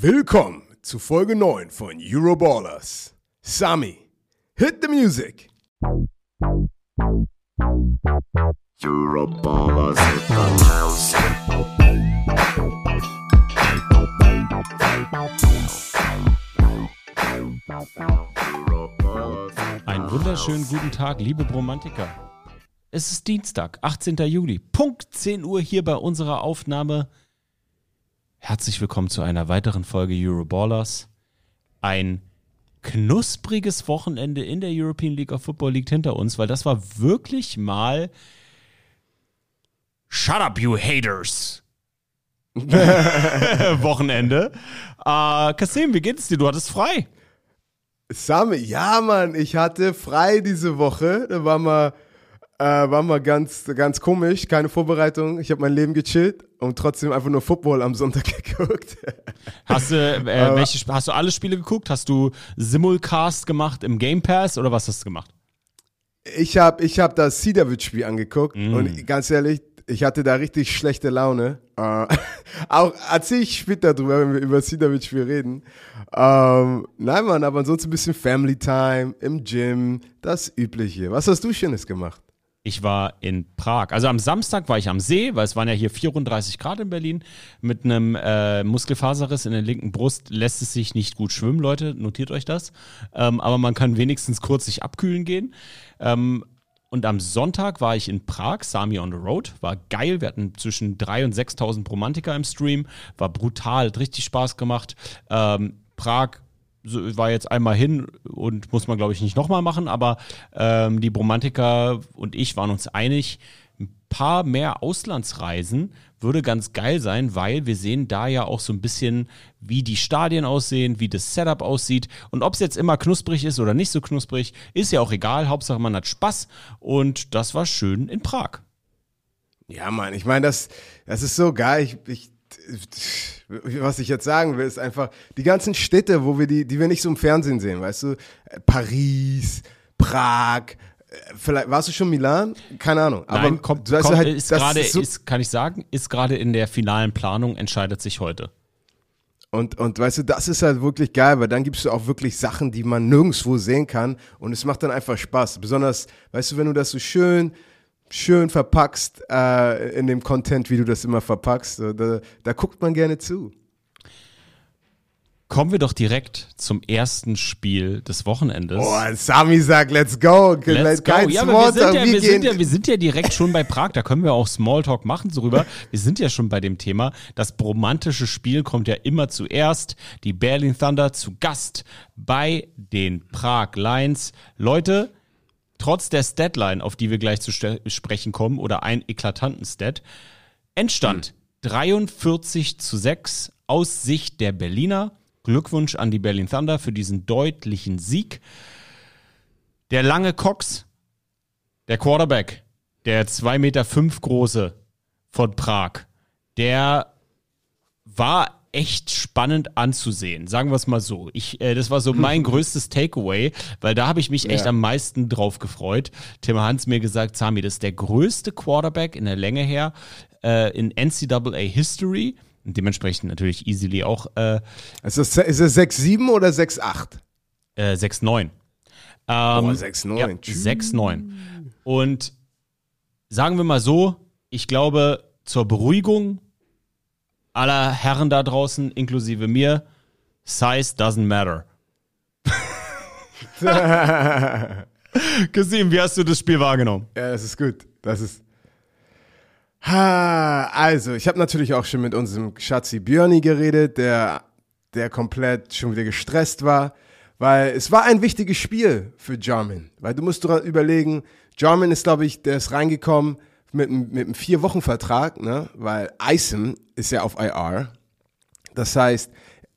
Willkommen zu Folge 9 von Euroballers. Sami, hit the music. Euroballers in the house. Euroballers. Einen wunderschönen guten Tag, liebe Bromantiker. Es ist Dienstag, 18. Juli, Punkt 10 Uhr hier bei unserer Aufnahme. Herzlich willkommen zu einer weiteren Folge Euroballers. Ein knuspriges Wochenende in der European League of Football liegt hinter uns, weil das war wirklich mal Shut up, you haters! Wochenende. Äh, Kasim, wie geht's dir? Du hattest frei. Sami, ja Mann, ich hatte frei diese Woche. Da war mal, äh, war mal ganz, ganz komisch, keine Vorbereitung. Ich habe mein Leben gechillt und trotzdem einfach nur Football am Sonntag geguckt. Hast du, äh, welche, hast du alle Spiele geguckt? Hast du Simulcast gemacht im Game Pass oder was hast du gemacht? Ich habe ich hab das Sidovic-Spiel angeguckt und ganz ehrlich, ich hatte da richtig schlechte Laune. Äh, auch erzähl ich später drüber, wenn wir über Sidovic-Spiel reden. Ähm, nein, Mann, aber ansonsten ein bisschen Family Time im Gym, das Übliche. Was hast du Schönes gemacht? Ich war in Prag. Also am Samstag war ich am See, weil es waren ja hier 34 Grad in Berlin. Mit einem äh, Muskelfaserriss in der linken Brust lässt es sich nicht gut schwimmen, Leute. Notiert euch das. Ähm, aber man kann wenigstens kurz sich abkühlen gehen. Ähm, und am Sonntag war ich in Prag, Sami on the Road. War geil. Wir hatten zwischen 3.000 und 6.000 Bromantiker im Stream. War brutal, hat richtig Spaß gemacht. Ähm, Prag so, war jetzt einmal hin und muss man, glaube ich, nicht nochmal machen, aber ähm, die Bromantiker und ich waren uns einig, ein paar mehr Auslandsreisen würde ganz geil sein, weil wir sehen da ja auch so ein bisschen, wie die Stadien aussehen, wie das Setup aussieht und ob es jetzt immer knusprig ist oder nicht so knusprig, ist ja auch egal, Hauptsache man hat Spaß und das war schön in Prag. Ja, Mann, ich meine, das, das ist so geil. Ich, ich, was ich jetzt sagen will, ist einfach die ganzen Städte, wo wir die, die wir nicht so im Fernsehen sehen, weißt du? Äh, Paris, Prag, äh, vielleicht, warst du schon Milan? Keine Ahnung. Aber Nein, kommt, du weißt kommt, halt, ist gerade, so- kann ich sagen, ist gerade in der finalen Planung, entscheidet sich heute. Und, und weißt du, das ist halt wirklich geil, weil dann gibst du auch wirklich Sachen, die man nirgendwo sehen kann und es macht dann einfach Spaß. Besonders, weißt du, wenn du das so schön, schön verpackst äh, in dem Content, wie du das immer verpackst, da, da guckt man gerne zu. Kommen wir doch direkt zum ersten Spiel des Wochenendes. Oh, Sami sagt, let's go. Let's go. Kein Ja, aber wir sind ja, wir wir, sind ja, wir sind ja direkt schon bei Prag, da können wir auch Smalltalk machen drüber. Wir sind ja schon bei dem Thema. Das bromantische Spiel kommt ja immer zuerst. Die Berlin Thunder zu Gast bei den Prag Lions. Leute, trotz der Statline, auf die wir gleich zu sprechen kommen, oder einen eklatanten Stat, Endstand 43 zu 6 aus Sicht der Berliner. Glückwunsch an die Berlin Thunder für diesen deutlichen Sieg. Der lange Cox, der Quarterback, der 2,5 Meter fünf große von Prag, der war echt spannend anzusehen, sagen wir es mal so. Ich, äh, das war so mein größtes Takeaway, weil da habe ich mich echt Ja. am meisten drauf gefreut. Tim Hans mir gesagt, Sami, das ist der größte Quarterback in der Länge her äh, in NCAA History. Und dementsprechend natürlich easily auch äh, Ist es, ist es 6-7 oder 6-8? äh, 6-9. Ähm, Oh, 6-9. Ja, Tschüss. 6-9. Und sagen wir mal so, ich glaube, zur Beruhigung aller Herren da draußen, inklusive mir, Size doesn't matter. Gesehen, wie hast du das Spiel wahrgenommen? Ja, das ist gut. Das ist. Ha, also, ich habe natürlich auch schon mit unserem Schatzi Björni geredet, der, der komplett schon wieder gestresst war, weil es war ein wichtiges Spiel für Jarmin. Weil du musst überlegen, Jarmin ist, glaube ich, der ist reingekommen mit, einem- mit einem Vier-Wochen-Vertrag, ne? weil Isom ist ja auf IR. Das heißt,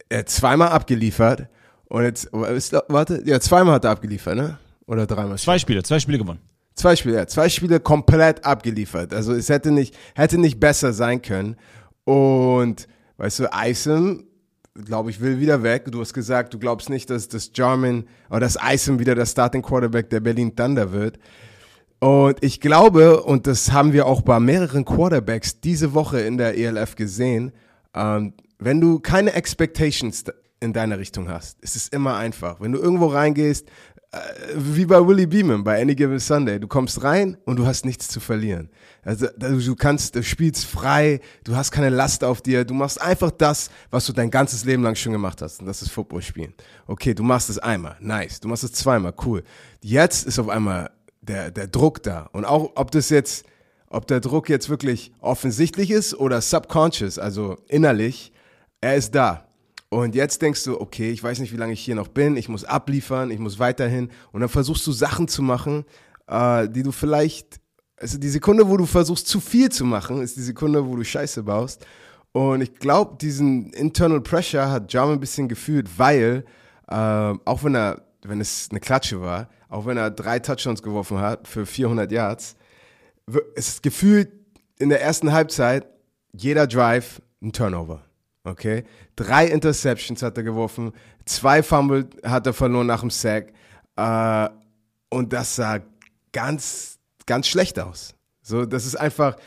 er hat zweimal abgeliefert und jetzt, warte, ja, zweimal hat er abgeliefert, ne? Oder dreimal? Zwei Spiele, zwei Spiele gewonnen. Zwei Spiele, ja, zwei Spiele komplett abgeliefert. Also es hätte nicht, hätte nicht besser sein können. Und weißt du, Isom, glaube ich, will wieder weg. Du hast gesagt, du glaubst nicht, dass das Jarman oder das Isom wieder der Starting Quarterback der Berlin Thunder wird. Und ich glaube, und das haben wir auch bei mehreren Quarterbacks diese Woche in der ELF gesehen, ähm, wenn du keine Expectations in deiner Richtung hast, ist es immer einfach. Wenn du irgendwo reingehst, äh, wie bei Willie Beeman bei Any Given Sunday, du kommst rein und du hast nichts zu verlieren. Also du kannst, du spielst frei, du hast keine Last auf dir, du machst einfach das, was du dein ganzes Leben lang schon gemacht hast, und das ist Football spielen. Okay, du machst es einmal, nice, du machst es zweimal, cool. Jetzt ist auf einmal der, der Druck da. Und auch, ob das jetzt, ob der Druck jetzt wirklich offensichtlich ist oder subconscious, also innerlich, er ist da. Und jetzt denkst du, okay, ich weiß nicht, wie lange ich hier noch bin, ich muss abliefern, ich muss weiterhin. Und dann versuchst du Sachen zu machen, äh, die du vielleicht also die Sekunde, wo du versuchst, zu viel zu machen, ist die Sekunde, wo du Scheiße baust. Und ich glaube, diesen Internal Pressure hat Jam ein bisschen gefühlt, weil, äh, auch wenn er, wenn es eine Klatsche war, auch wenn er drei Touchdowns geworfen hat für 400 Yards, es ist gefühlt in der ersten Halbzeit jeder Drive ein Turnover. Okay? Drei Interceptions hat er geworfen, zwei Fumble hat er verloren nach dem Sack. Äh, und das sah ganz ganz schlecht aus. So, das ist einfach,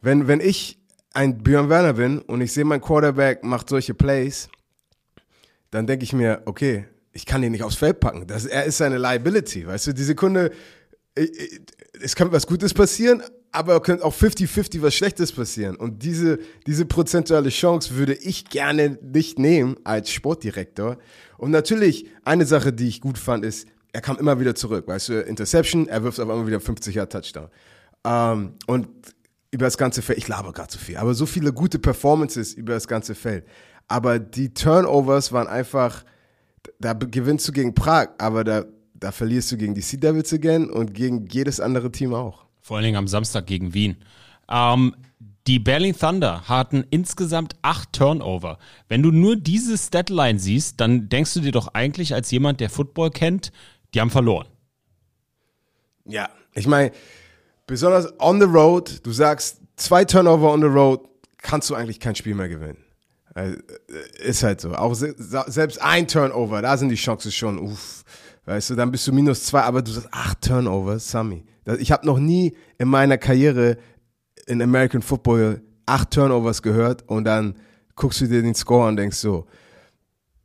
wenn, wenn ich ein Björn Werner bin und ich sehe, mein Quarterback macht solche Plays, dann denke ich mir, okay, ich kann ihn nicht aufs Feld packen. Das, er ist eine Liability, weißt du, die Sekunde, es könnte was Gutes passieren, aber könnte auch 50-50 was Schlechtes passieren. Und diese, diese prozentuale Chance würde ich gerne nicht nehmen als Sportdirektor. Und natürlich, eine Sache, die ich gut fand, ist, er kam immer wieder zurück, weißt du, Interception, er wirft auf einmal wieder 50 Jahre Touchdown. Ähm, und über das ganze Feld, ich laber gerade zu viel, aber so viele gute Performances über das ganze Feld. Aber die Turnovers waren einfach, da gewinnst du gegen Prag, aber da, da verlierst du gegen die Sea Devils again und gegen jedes andere Team auch. Vor allen Dingen am Samstag gegen Wien. Ähm, die Berlin Thunder hatten insgesamt acht Turnover. Wenn du nur diese Statline siehst, dann denkst du dir doch eigentlich als jemand, der Football kennt, die haben verloren. Ja, ich meine, besonders on the road, du sagst, zwei Turnover on the road, kannst du eigentlich kein Spiel mehr gewinnen. Also, äh, ist halt so. Auch selbst ein Turnover, da sind die Chancen schon, uff. Weißt du, dann bist du minus zwei, aber du sagst, acht Turnovers, Sammy. Ich habe noch nie in meiner Karriere in American Football acht Turnovers gehört und dann guckst du dir den Score und denkst so,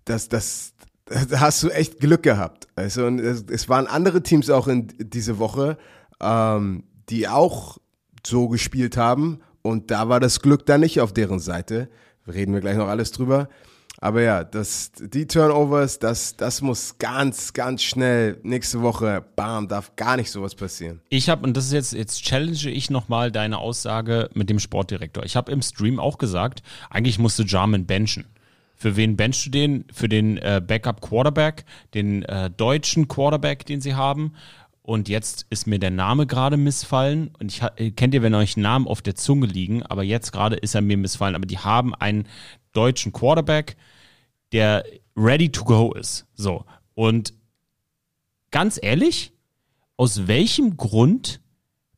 das, das, da hast du echt Glück gehabt. Also, und es, es waren andere Teams auch in diese Woche, ähm, die auch so gespielt haben. Und da war das Glück dann nicht auf deren Seite. Reden wir gleich noch alles drüber. Aber ja, das, die Turnovers, das, das muss ganz, ganz schnell nächste Woche, bam, darf gar nicht sowas passieren. Ich habe, und das ist jetzt, jetzt challenge ich nochmal deine Aussage mit dem Sportdirektor. Ich habe im Stream auch gesagt, eigentlich musste Jarman benchen. Für wen benchst du den? Für den äh, Backup Quarterback, den äh, deutschen Quarterback, den sie haben. Und jetzt ist mir der Name gerade missfallen. Und ich äh, kennt ihr, wenn euch Namen auf der Zunge liegen, aber jetzt gerade ist er mir missfallen. Aber die haben einen deutschen Quarterback, der ready to go ist. So. Und ganz ehrlich, aus welchem Grund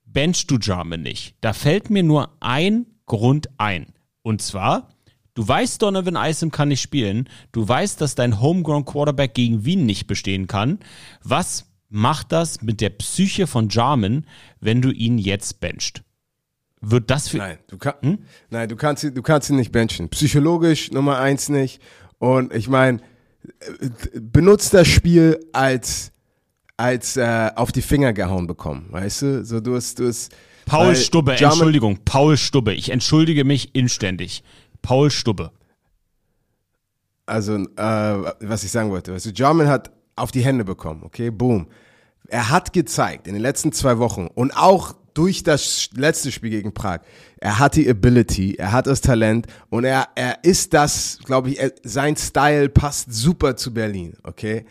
benchst du Jarman nicht? Da fällt mir nur ein Grund ein. Und zwar, Du weißt, Donovan Isom kann nicht spielen. Du weißt, dass dein Homegrown Quarterback gegen Wien nicht bestehen kann. Was macht das mit der Psyche von Jarman, wenn du ihn jetzt bencht? Wird das für. Nein, du, kann, hm? nein, du, kannst, du kannst ihn nicht benchen. Psychologisch Nummer eins nicht. Und ich meine, benutzt das Spiel als, als äh, auf die Finger gehauen bekommen. Weißt du? So, du hast, du hast, Paul Stubbe, Jarman, Entschuldigung, Paul Stubbe. Ich entschuldige mich inständig. Paul Stubbe. Also, äh, was ich sagen wollte, weißt du, Jarman hat auf die Hände bekommen, okay, boom. Er hat gezeigt in den letzten zwei Wochen und auch durch das letzte Spiel gegen Prag, er hat die Ability, er hat das Talent und er, er ist das, glaube ich, er, sein Style passt super zu Berlin, okay?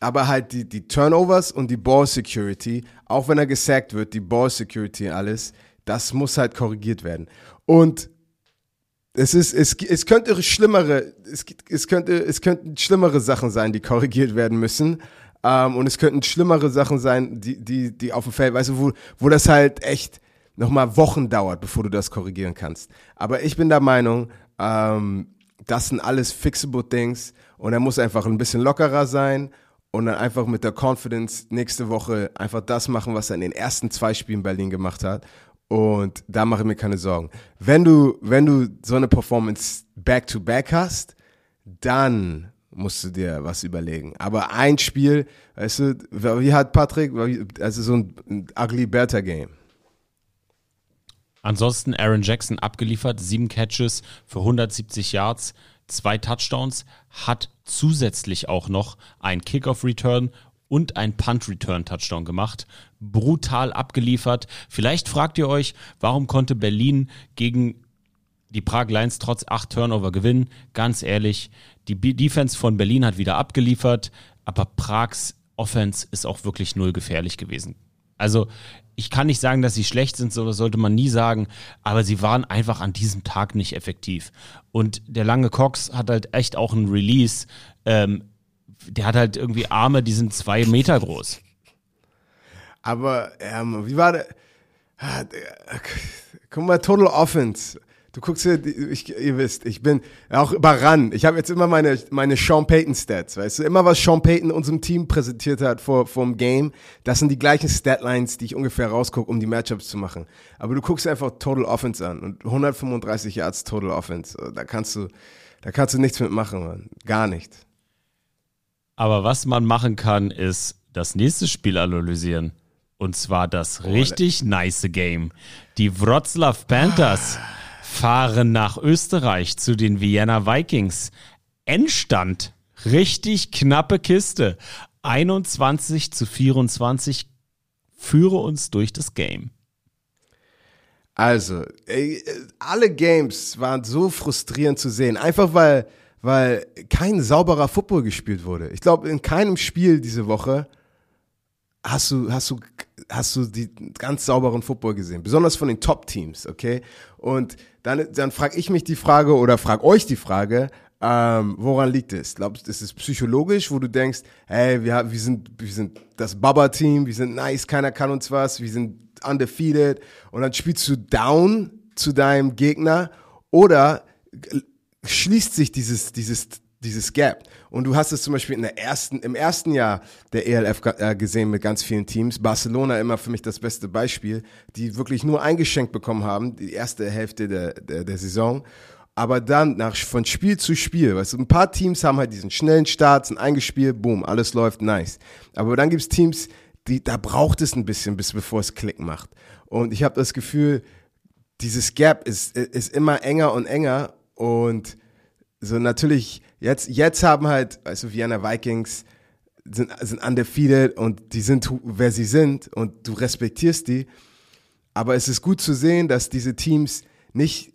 Aber halt die, die Turnovers und die Ball Security, auch wenn er gesackt wird, die Ball Security alles, das muss halt korrigiert werden. Und es ist, es, es könnte schlimmere, es, es könnte, es könnten schlimmere Sachen sein, die korrigiert werden müssen. Ähm, und es könnten schlimmere Sachen sein, die, die, die auf dem Feld, weißt du, wo, wo das halt echt nochmal Wochen dauert, bevor du das korrigieren kannst. Aber ich bin der Meinung, ähm, das sind alles fixable Things und er muss einfach ein bisschen lockerer sein und dann einfach mit der Confidence nächste Woche einfach das machen, was er in den ersten zwei Spielen Berlin gemacht hat Und da mache ich mir keine Sorgen. Wenn du, wenn du so eine Performance back-to-back hast, dann musst du dir was überlegen. Aber ein Spiel, weißt du, wie hat Patrick, also so ein, ugly better Game. Ansonsten Aaron Jackson abgeliefert, sieben Catches für 170 Yards, zwei Touchdowns, hat zusätzlich auch noch ein Kickoff-Return und ein Punt-Return-Touchdown gemacht. Brutal abgeliefert. Vielleicht fragt ihr euch, warum konnte Berlin gegen die Prag Lions trotz acht Turnover gewinnen? Ganz ehrlich, die B Defense von Berlin hat wieder abgeliefert, aber Prags Offense ist auch wirklich null gefährlich gewesen. Also ich kann nicht sagen, dass sie schlecht sind, so sollte man nie sagen, aber sie waren einfach an diesem Tag nicht effektiv. Und der lange Cox hat halt echt auch einen Release. Ähm, der hat halt irgendwie Arme, die sind zwei Meter groß. Aber ähm, wie war der? Ah, Guck mal, Total Offense. Du guckst hier, ich, ihr wisst, ich bin auch überrannt. Ich habe jetzt immer meine, meine Sean Payton Stats, weißt du? Immer was Sean Payton unserem Team präsentiert hat vor, vor dem Game, das sind die gleichen Statlines, die ich ungefähr rausgucke, um die Matchups zu machen. Aber du guckst einfach Total Offense an und 135 Yards Total Offense. Da kannst du, da kannst du nichts mitmachen, Mann. Gar nicht. Aber was man machen kann, ist das nächste Spiel analysieren. Und zwar das richtig nice Game. Die Wroclaw Panthers fahren nach Österreich zu den Vienna Vikings. Endstand. Richtig knappe Kiste. 21 zu 24. Führe uns durch das Game. Also, alle Games waren so frustrierend zu sehen. Einfach weil, weil kein sauberer Football gespielt wurde. Ich glaube, in keinem Spiel diese Woche hast du, hast du, hast du die ganz sauberen Football gesehen. Besonders von den Top-Teams, okay? Und dann, dann frage ich mich die Frage oder frag euch die Frage, ähm, woran liegt es? Glaubst du, ist es psychologisch, wo du denkst, hey, wir, wir, sind, wir sind das Baba-Team, wir sind nice, keiner kann uns was, wir sind undefeated und dann spielst du down zu deinem Gegner oder schließt sich dieses, dieses, dieses Gap. Und du hast es zum Beispiel in der ersten, im ersten Jahr der ELF äh, gesehen mit ganz vielen Teams. Barcelona immer für mich das beste Beispiel, die wirklich nur eingeschenkt bekommen haben, die erste Hälfte der, der, der Saison. Aber dann nach, von Spiel zu Spiel, weißt du, ein paar Teams haben halt diesen schnellen Start, sind eingespielt, boom, alles läuft nice. Aber dann gibt's Teams, die, da braucht es ein bisschen, bis bevor es Klick macht. Und ich habe das Gefühl, dieses Gap ist, ist immer enger und enger und so natürlich, jetzt, jetzt haben halt, du, Vienna Vikings sind, sind undefeated und die sind, wer sie sind und du respektierst die. Aber es ist gut zu sehen, dass diese Teams nicht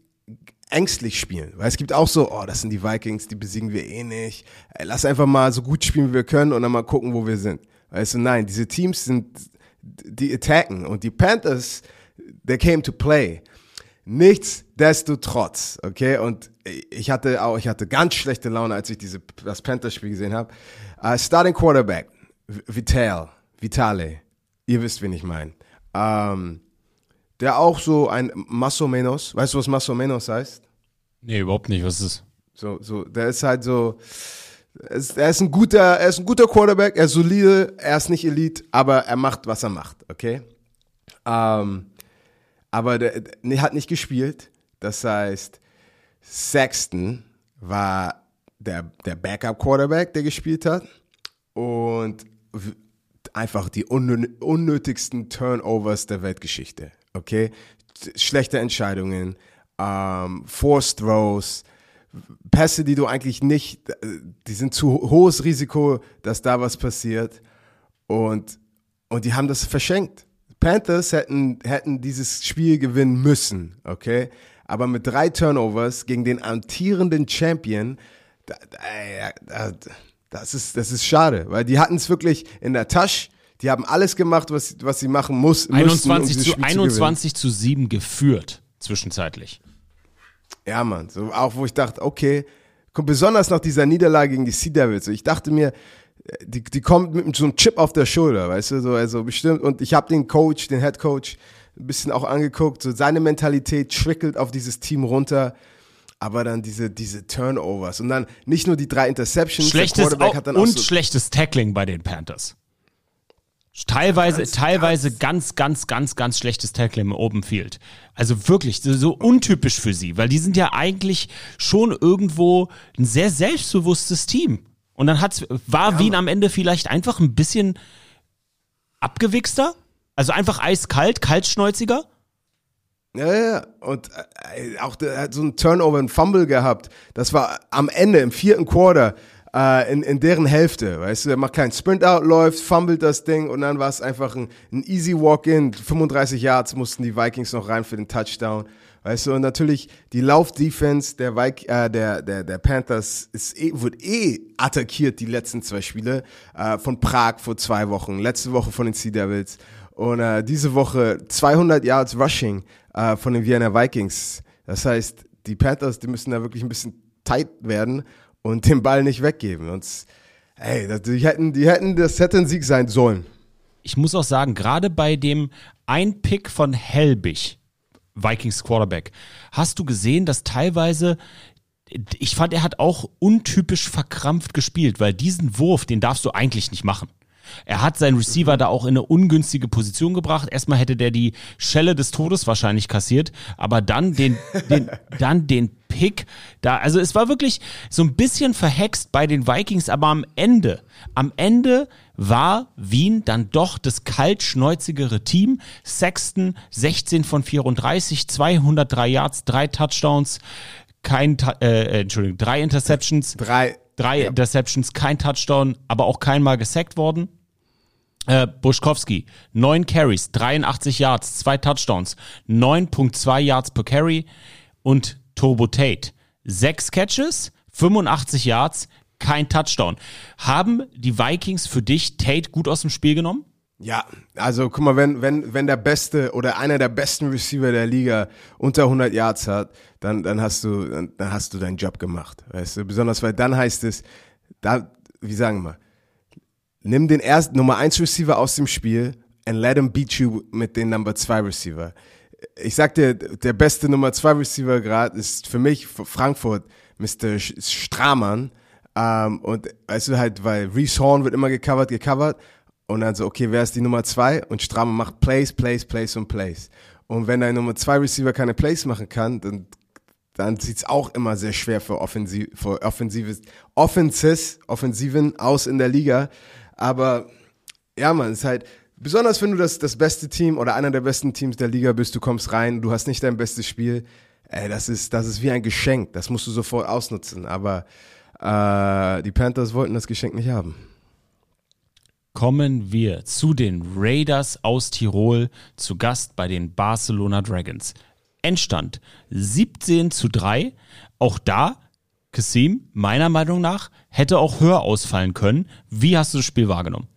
ängstlich spielen. Weil es gibt auch so, oh, das sind die Vikings, die besiegen wir eh nicht. Lass einfach mal so gut spielen, wie wir können und dann mal gucken, wo wir sind. Weißt du, nein, diese Teams sind, die attacken und die Panthers, they came to play. Nichtsdestotrotz, okay, und ich hatte auch, ich hatte ganz schlechte Laune, als ich diese, das Panthers-Spiel gesehen habe. Uh, starting Quarterback, Vital, Vitale, ihr wisst, wen ich meine. Ähm, der auch so ein Masso Menos, weißt du, was Masso Menos heißt? Nee, überhaupt nicht. Was ist So, so, der ist halt so, er ist, er ist ein guter, er ist ein guter Quarterback, er ist solide, er ist nicht Elite, aber er macht, was er macht, okay? Ähm, aber der, der hat nicht gespielt. Das heißt, Sexton war der, der Backup-Quarterback, der gespielt hat. Und einfach die unnö- unnötigsten Turnovers der Weltgeschichte. Okay? Schlechte Entscheidungen, ähm, Forced Throws, Pässe, die du eigentlich nicht, die sind zu hohes Risiko, dass da was passiert. Und, und die haben das verschenkt. Panthers hätten, hätten dieses Spiel gewinnen müssen, okay? Aber mit drei Turnovers gegen den amtierenden Champion, da, da, da, das, ist, das ist schade, weil die hatten es wirklich in der Tasche. Die haben alles gemacht, was, was sie machen muss, müssten, um 21 dieses zu Spiel 21 zu 7 geführt, zwischenzeitlich. Ja, Mann, so auch wo ich dachte, okay, besonders nach dieser Niederlage gegen die Sea Devils, ich dachte mir, die, die kommt mit so einem Chip auf der Schulter, weißt du, so, also bestimmt, und ich habe den Coach, den Head Coach, ein bisschen auch angeguckt, so seine Mentalität trickelt auf dieses Team runter, aber dann diese, diese Turnovers und dann nicht nur die drei Interceptions, Schlechtes der Quarterback Au- hat dann auch und so, schlechtes Tackling bei den Panthers. Teilweise, teilweise ganz, ganz, ganz, ganz schlechtes Tackle im Open Field. Also wirklich, so untypisch für sie, weil die sind ja eigentlich schon irgendwo ein sehr selbstbewusstes Team. Und dann hat's, war Wien am Ende vielleicht einfach ein bisschen abgewichster? Also einfach eiskalt, kaltschnäuziger? Ja, ja, und äh, auch der hat so ein Turnover, ein Fumble gehabt. Das war am Ende, im vierten Quarter, äh, in, in deren Hälfte, weißt du, er macht keinen Sprint-Out, läuft, fummelt das Ding und dann war es einfach ein, ein easy Walk-In. 35 Yards mussten die Vikings noch rein für den Touchdown. Weißt du, und natürlich die Lauf-Defense der, äh, der, der, der Panthers ist eh, wird eh attackiert, die letzten zwei Spiele. Äh, von Prag vor zwei Wochen, letzte Woche von den Sea Devils. Und äh, diese Woche 200 Yards Rushing äh, von den Vienna Vikings. Das heißt, die Panthers, die müssen da wirklich ein bisschen tight werden und den Ball nicht weggeben. Und ey, die hätten, die hätten, das hätte ein Sieg sein sollen. Ich muss auch sagen, gerade bei dem Ein-Pick von Helbig, Vikings Quarterback, hast du gesehen, dass teilweise ich fand, er hat auch untypisch verkrampft gespielt, weil diesen Wurf, den darfst du eigentlich nicht machen. Er hat seinen Receiver da auch in eine ungünstige Position gebracht. Erstmal hätte der die Schelle des Todes wahrscheinlich kassiert, aber dann den, den, dann den Pick da, also es war wirklich so ein bisschen verhext bei den Vikings, aber am Ende, am Ende war Wien dann doch das kaltschnäuzigere Team. Sexton 16 von 34, 203 Yards, drei Touchdowns, kein, äh, Entschuldigung, drei Interceptions. Drei. Drei Ja. Interceptions, kein Touchdown, aber auch keinmal gesackt worden. Äh, Buschkowski, 9 Carries, 83 Yards, zwei Touchdowns, 9.2 Yards per Carry und Turbo Tate, 6 Catches, 85 Yards, kein Touchdown. Haben die Vikings für dich Tate gut aus dem Spiel genommen? Ja, also guck mal, wenn, wenn, wenn der beste oder einer der besten Receiver der Liga unter 100 Yards hat, dann, dann hast du, dann, dann hast du deinen Job gemacht, weißt du, besonders weil dann heißt es, da, wie sagen wir, nimm den ersten Nummer 1 Receiver aus dem Spiel and let him beat you mit den Number 2 Receiver. Ich sag dir, der beste Nummer 2 Receiver gerade ist für mich Frankfurt Mr. Stramann. Ähm, und weißt du halt, weil Reese Horn wird immer gecovert, gecovert. Und dann so, okay, wer ist die Nummer 2? Und Stramann macht Plays, Plays, Plays und Plays. Und wenn dein Nummer 2 Receiver keine Plays machen kann, dann dann sieht's auch immer sehr schwer für, Offensiv, für Offensives, Offenses, Offensiven aus in der Liga. Aber ja, man, ist halt, besonders wenn du das, das beste Team oder einer der besten Teams der Liga bist, du kommst rein, du hast nicht dein bestes Spiel, ey, das ist, das ist wie ein Geschenk, das musst du sofort ausnutzen. Aber äh, die Panthers wollten das Geschenk nicht haben. kommen wir zu den Raiders aus Tirol zu Gast bei den Barcelona Dragons. Endstand 17 zu 3. Auch da, Kassim, meiner Meinung nach, hätte auch höher ausfallen können. Wie hast du das Spiel wahrgenommen?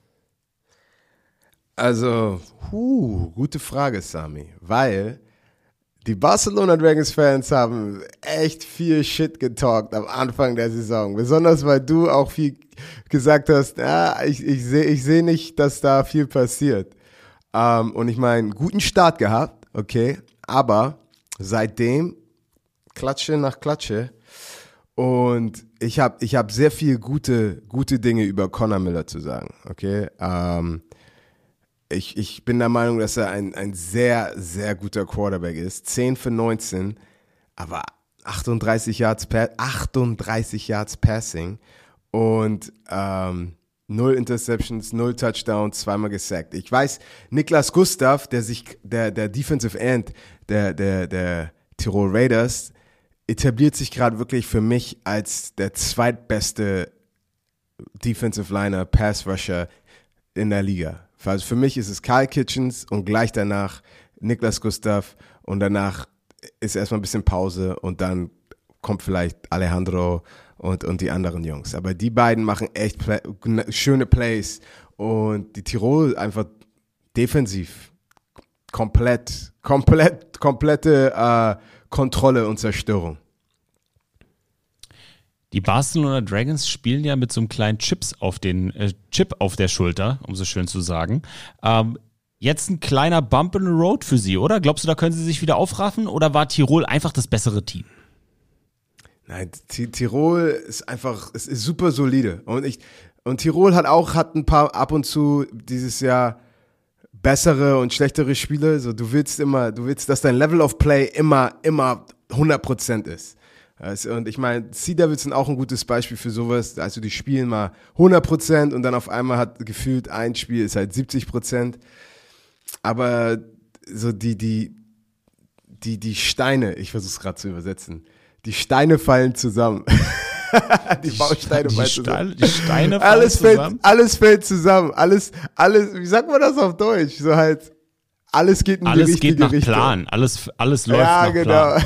Also, huh, gute Frage, Sami. Weil die Barcelona Dragons Fans haben echt viel Shit getalkt am Anfang der Saison. Besonders weil du auch viel gesagt hast, ja, ich, ich sehe ich seh nicht, dass da viel passiert. Ähm, und ich meine, guten Start gehabt, okay, aber seitdem Klatsche nach Klatsche. Und ich habe ich hab sehr viel gute, gute Dinge über Connor Miller zu sagen, okay. Ähm, ich, ich bin der Meinung, dass er ein, ein sehr, sehr guter Quarterback ist. 10 für 19, aber 38 Yards, pa 38 Yards Passing und ähm, null Interceptions, null Touchdowns, zweimal gesackt. Ich weiß, Niklas Gustav, der sich, der, der Defensive End der, der, der Tirol Raiders, etabliert sich gerade wirklich für mich als der zweitbeste Defensive Liner, Pass Rusher in der Liga. Also für mich ist es Kyle Kitchens und gleich danach Niklas Gustav und danach ist erstmal ein bisschen Pause und dann kommt vielleicht Alejandro und, und die anderen Jungs. Aber die beiden machen echt Play, schöne Plays und die Tirol einfach defensiv komplett, komplett, komplette äh, Kontrolle und Zerstörung. Die Barcelona Dragons spielen ja mit so einem kleinen Chips auf den äh, Chip auf der Schulter, um so schön zu sagen. Ähm, jetzt ein kleiner Bump in the Road für sie, oder? Glaubst du, da können sie sich wieder aufraffen? Oder war Tirol einfach das bessere Team? Nein, Ti- Tirol ist einfach, es ist super solide. Und ich, und Tirol hat auch, hat ein paar ab und zu dieses Jahr bessere und schlechtere Spiele. So, du willst immer, du willst, dass dein Level of Play immer, immer 100% ist. Und ich meine, Sea Devils sind auch ein gutes Beispiel für sowas. Also die spielen mal 100% und dann auf einmal hat gefühlt ein Spiel ist halt 70%. Aber so die, die, die, die Steine, ich versuche es gerade zu übersetzen, die Steine fallen zusammen. die Bausteine die, Steine, die Steine fallen Alles fällt, zusammen. alles fällt zusammen. Alles, alles, wie sagt man das auf Deutsch? So halt, alles geht in die Alles richtige geht nach Richtung. Plan. Alles, alles läuft Ja, nach genau. Plan.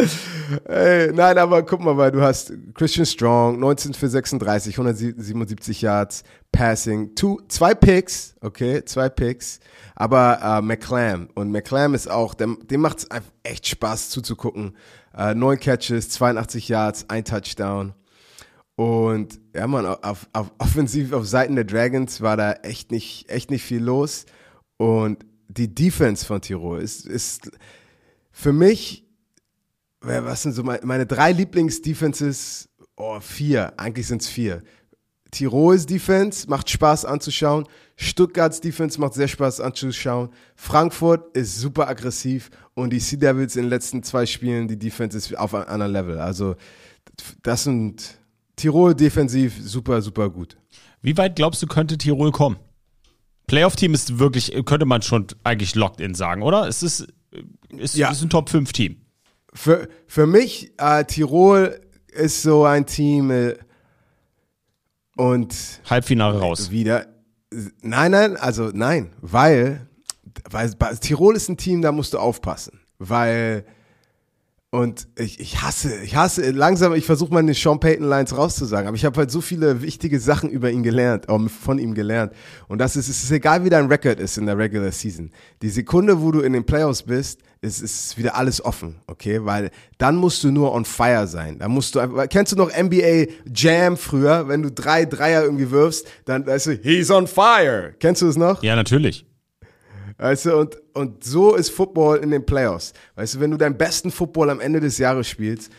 Ey, nein, aber guck mal, weil du hast Christian Strong, 19 für 36, 177 Yards, Passing, two, zwei Picks, okay, zwei Picks, aber äh, McClam und McClam ist auch, dem, dem macht es echt Spaß zuzugucken. Äh, Catches, 82 Yards, ein Touchdown. Und ja, man, auf, auf, offensiv auf Seiten der Dragons war da echt nicht, echt nicht viel los. Und die Defense von Tirol ist, ist für mich, was sind so meine, meine drei Lieblings-Defenses? Oh, vier. Eigentlich sind es vier. Tirols Defense macht Spaß anzuschauen. Stuttgarts Defense macht sehr Spaß anzuschauen. Frankfurt ist super aggressiv und die Sea Devils in den letzten zwei Spielen, die Defense ist auf einem anderen Level. Also, das sind Tirol defensiv super, super gut. Wie weit glaubst du, könnte Tirol kommen? Playoff-Team ist wirklich, könnte man schon eigentlich locked in sagen, oder? Es ist, ist, Ja. ist ein Top-5-Team. Für, für mich, äh, Tirol ist so ein Team äh, und Halbfinale raus. wieder. Nein, nein, also nein, weil, weil bei- Tirol ist ein Team, da musst du aufpassen, weil und ich, ich hasse, ich hasse langsam, ich versuche mal den Sean Payton Lines rauszusagen, aber ich habe halt so viele wichtige Sachen über ihn gelernt, ähm, von ihm gelernt und das ist, es ist egal, wie dein Record ist in der Regular Season. Die Sekunde, wo du in den Playoffs bist, ist, ist wieder alles offen, okay, weil dann musst du nur on fire sein. Da musst du einfach, kennst du noch NBA Jam früher, wenn du drei Dreier irgendwie wirfst, dann weißt du, he's on fire. Kennst du es noch? Ja, natürlich. Weißt du, und, und so ist Football in den Playoffs. Weißt du, wenn du deinen besten Football am Ende des Jahres spielst,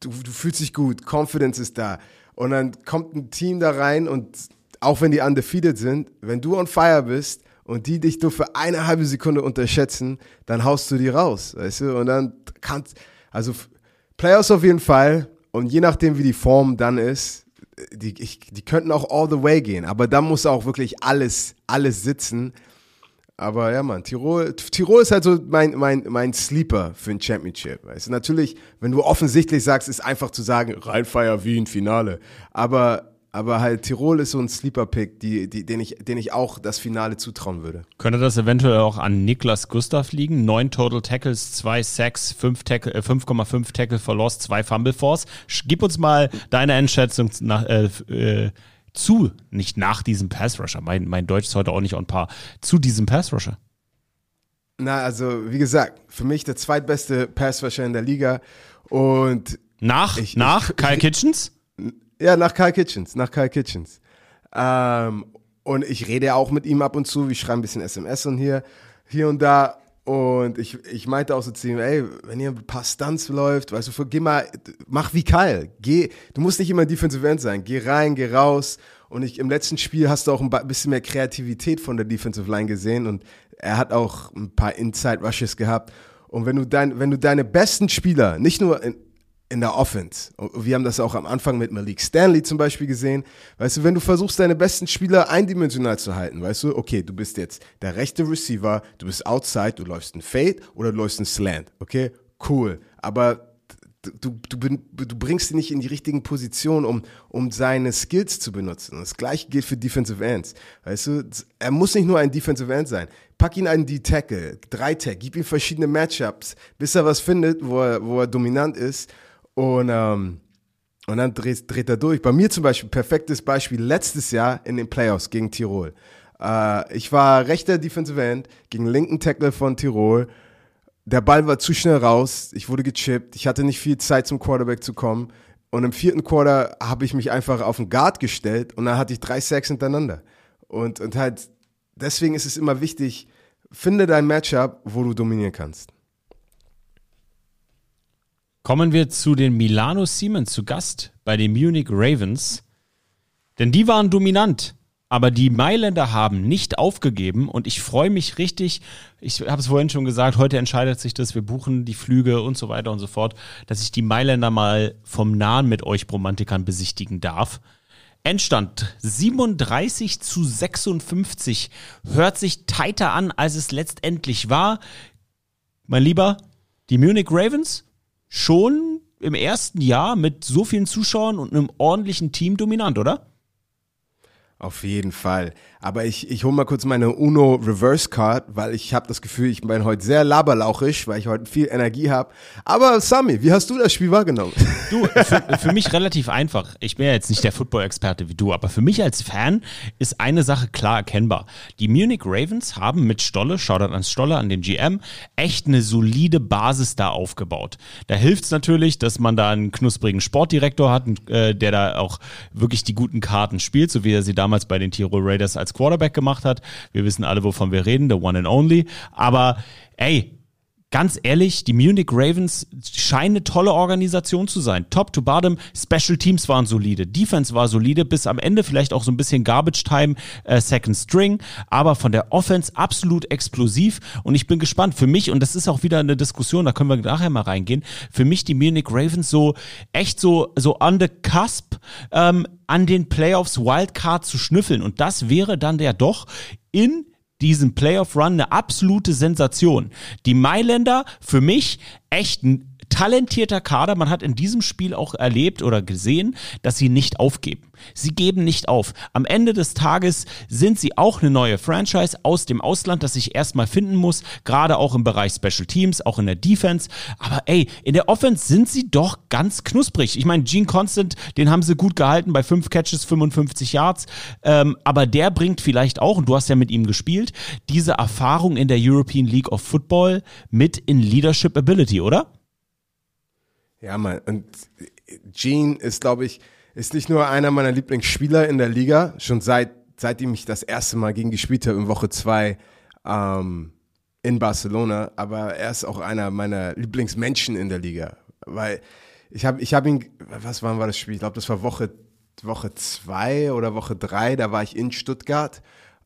du, du fühlst dich gut, Confidence ist da. Und dann kommt ein Team da rein und auch wenn die undefeated sind, wenn du on fire bist und die dich nur für eine halbe Sekunde unterschätzen, dann haust du die raus, weißt du? Und dann kannst, also Playoffs auf jeden Fall. Und je nachdem, wie die Form dann ist, die, ich, die könnten auch all the way gehen. Aber dann muss auch wirklich alles, alles sitzen. Aber ja, Mann, Tirol, Tirol ist halt so mein, mein, mein Sleeper für ein Championship. Weißt du, natürlich, wenn du offensichtlich sagst, ist einfach zu sagen, Rheinfeier Wien, Finale. Aber, aber halt Tirol ist so ein Sleeper-Pick, die, die, den, ich, den ich auch das Finale zutrauen würde. Könnte das eventuell auch an Niklas Gustav liegen? Neun Total Tackles, zwei Sacks, fünf Tackle, äh, 5,5 Tackle for Loss, zwei Fumble Force. Gib uns mal deine Einschätzung nach, äh, äh, zu, nicht nach diesem Pass Rusher. Mein, mein Deutsch ist heute auch nicht on par. Zu diesem Pass Rusher. Na, also, wie gesagt, für mich der zweitbeste Passwasher in der Liga. Und Nach, Ich- nach ich- Kyle Kitchens? Ja, nach Kyle Kitchens, nach Kyle Kitchens. Ähm, und ich rede ja auch mit ihm ab und zu, wir schreiben ein bisschen SMS und hier, hier und da. Und ich, ich meinte auch so zu ihm, ey, wenn hier ein paar Stunts läuft, weißt du, geh mal, mach wie Kyle. Geh, du musst nicht immer Defensive End sein. Geh rein, geh raus. Und ich, im letzten Spiel hast du auch ein bisschen mehr Kreativität von der Defensive Line gesehen und er hat auch ein paar Inside Rushes gehabt. Und wenn du dein, wenn du deine besten Spieler, nicht nur in, in der Offense. Und Wir haben das auch am Anfang mit Malik Stanley zum Beispiel gesehen. Weißt du, wenn du versuchst, deine besten Spieler eindimensional zu halten, weißt du, okay, du bist jetzt der rechte Receiver, du bist outside, du läufst einen Fade oder du läufst einen Slant, okay? Cool. Aber du, du, du bringst ihn nicht in die richtigen Positionen, um, um seine Skills zu benutzen. Und das gleiche gilt für Defensive Ends. Weißt du, er muss nicht nur ein Defensive End sein. Pack ihn einen D-Tackle, drei-Tag, gib ihm verschiedene Matchups, bis er was findet, wo er, wo er dominant ist. Und, ähm, und dann dreht, dreht er durch. Bei mir zum Beispiel, perfektes Beispiel, letztes Jahr in den Playoffs gegen Tirol. Äh, ich war rechter Defensive End gegen linken Tackle von Tirol. Der Ball war zu schnell raus. Ich wurde gechippt. Ich hatte nicht viel Zeit zum Quarterback zu kommen. Und im vierten Quarter habe ich mich einfach auf den Guard gestellt und dann hatte ich drei Sacks hintereinander. Und, und halt, deswegen ist es immer wichtig, finde dein Matchup, wo du dominieren kannst. Kommen wir zu den Milano Siemens zu Gast bei den Munich Ravens. Denn die waren dominant Aber die Mailänder haben nicht aufgegeben und ich freue mich richtig. Ich habe es vorhin schon gesagt, heute entscheidet sich das. Wir buchen die Flüge und so weiter und so fort, dass ich die Mailänder mal vom Nahen mit euch Romantikern besichtigen darf. Endstand 37 zu 56 hört sich tighter an, als es letztendlich war. Mein Lieber, die Munich Ravens schon im ersten Jahr mit so vielen Zuschauern und einem ordentlichen Team dominant, oder? Auf jeden Fall. Aber ich, ich hole mal kurz meine Uno Reverse Card, weil ich habe das Gefühl, ich bin heute sehr laberlauchisch, weil ich heute viel Energie habe. Aber Sami, wie hast du das Spiel wahrgenommen? Du, für, für mich relativ einfach. Ich bin ja jetzt nicht der Football-Experte wie du, aber für mich als Fan ist eine Sache klar erkennbar. Die Munich Ravens haben mit Stolle, Shoutout an Stolle, an den GM, echt eine solide Basis da aufgebaut. Da hilft es natürlich, dass man da einen knusprigen Sportdirektor hat, äh, der da auch wirklich die guten Karten spielt, so wie er sie damals bei den Tirol Raiders als Quarterback gemacht hat. Wir wissen alle, wovon wir reden, the one and only. Aber ey, ganz ehrlich, die Munich Ravens scheinen eine tolle Organisation zu sein. Top to bottom, Special Teams waren solide, Defense war solide, bis am Ende vielleicht auch so ein bisschen Garbage Time, äh, Second String, aber von der Offense absolut explosiv und ich bin gespannt. Für mich, und das ist auch wieder eine Diskussion, da können wir nachher mal reingehen, für mich die Munich Ravens so echt so, so on the cusp, ähm, an den Playoffs Wildcard zu schnüffeln und das wäre dann ja doch in diesen Playoff-Run eine absolute Sensation. Die Mailänder für mich echt ein talentierter Kader. Man hat in diesem Spiel auch erlebt oder gesehen, dass sie nicht aufgeben. Sie geben nicht auf. Am Ende des Tages sind sie auch eine neue Franchise aus dem Ausland, das sich erstmal finden muss, gerade auch im Bereich Special Teams, auch in der Defense. Aber ey, in der Offense sind sie doch ganz knusprig. Ich meine, Gene Constant, den haben sie gut gehalten bei fünf Catches, 55 Yards. Ähm, aber der bringt vielleicht auch, und du hast ja mit ihm gespielt, diese Erfahrung in der European League of Football mit in Leadership Ability, oder? Ja, Mann. Und Gene ist, glaube ich, ist nicht nur einer meiner Lieblingsspieler in der Liga, schon seit, seitdem ich das erste Mal gegen gespielt habe in Woche zwei ähm, in Barcelona, aber er ist auch einer meiner Lieblingsmenschen in der Liga, weil ich habe ich hab ihn, was wann war das Spiel? Ich glaube, das war Woche, Woche zwei oder Woche drei, da war ich in Stuttgart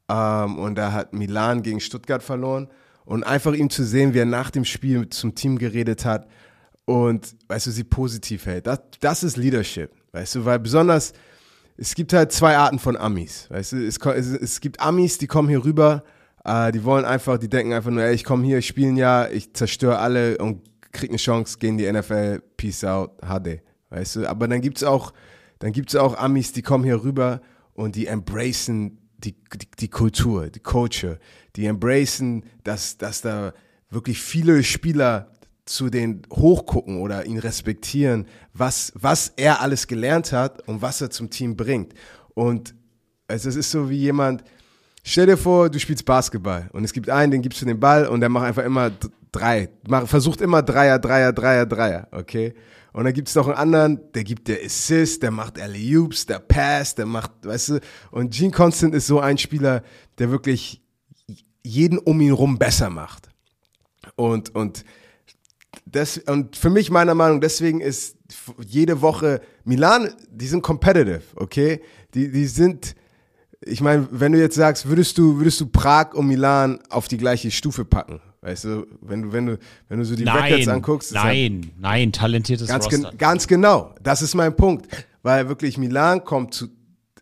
ähm, und da hat Milan gegen Stuttgart verloren und einfach ihm zu sehen, wie er nach dem Spiel zum Team geredet hat, und, weißt du, sie positiv hält. Das, das ist Leadership, weißt du, weil besonders, es gibt halt zwei Arten von Amis, weißt du, es, es, es gibt Amis, die kommen hier rüber, äh, die wollen einfach, die denken einfach nur, ey, ich komme hier, ich spiele ein Jahr, ich zerstöre alle und krieg eine Chance gegen die NFL, peace out, HD, weißt du, aber dann gibt's auch, dann gibt's auch Amis, die kommen hier rüber und die embracen die, die, die Kultur, die Culture, die embracen, dass, dass da wirklich viele Spieler zu den hochgucken oder ihn respektieren, was, was er alles gelernt hat und was er zum Team bringt. Und also es ist so wie jemand, stell dir vor, du spielst Basketball und es gibt einen, den gibst du den Ball und der macht einfach immer drei, versucht immer Dreier, Dreier, Dreier, Dreier, okay? Und dann gibt es noch einen anderen, der gibt der Assist, der macht alley oops der Pass, der macht, weißt du, und Gene Constant ist so ein Spieler, der wirklich jeden um ihn rum besser macht. Und, und das, und für mich meiner Meinung, deswegen ist jede Woche Milan, die sind competitive, okay? Die, die sind, ich meine, wenn du jetzt sagst, würdest du, würdest du Prag und Milan auf die gleiche Stufe packen? Weißt du, wenn du, wenn du, wenn du so die nein, Records anguckst. Nein, halt nein, talentiertes ganz, gen, ganz genau. Das ist mein Punkt. Weil wirklich Milan kommt zu,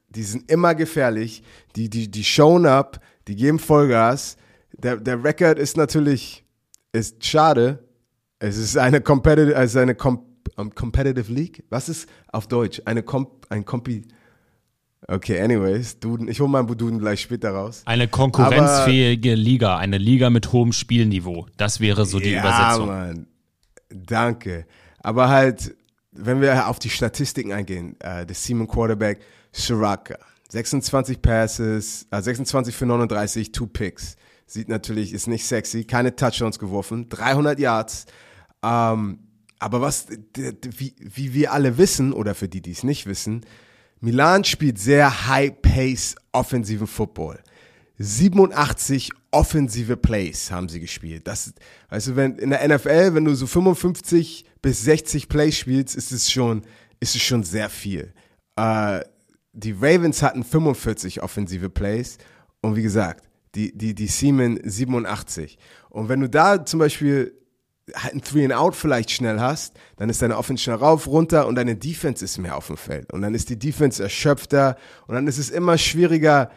die sind immer gefährlich, die, die, die shown up, die geben Vollgas. Der, der Record ist natürlich, ist schade, es ist eine competitive, also eine Com um, competitive League. Was ist auf Deutsch? Eine Comp, ein Compi. Okay, anyways, Duden. Ich hole meinen Duden gleich später raus. Eine konkurrenzfähige Aber, Liga, eine Liga mit hohem Spielniveau. Das wäre so die ja, Übersetzung. Mann. Danke. Aber halt, wenn wir auf die Statistiken eingehen, äh, der Seaman Quarterback Siraka, 26 Passes, äh, 26 für 39, two Picks. Sieht natürlich, ist nicht sexy, keine Touchdowns geworfen, 300 Yards, ähm, aber was, wie, wie wir alle wissen, oder für die, die es nicht wissen, Milan spielt sehr high-pace offensiven Football. 87 offensive Plays haben sie gespielt. Das, weißt du, wenn in der NFL, wenn du so 55 bis 60 Plays spielst, ist es schon, ist es schon sehr viel. Äh, die Ravens hatten 45 offensive Plays und wie gesagt, die, die, die Seaman 87. Und wenn du da zum Beispiel ein Three and Out vielleicht schnell hast, dann ist deine Offense schnell rauf, runter und deine Defense ist mehr auf dem Feld. Und dann ist die Defense erschöpfter und dann ist es immer schwieriger,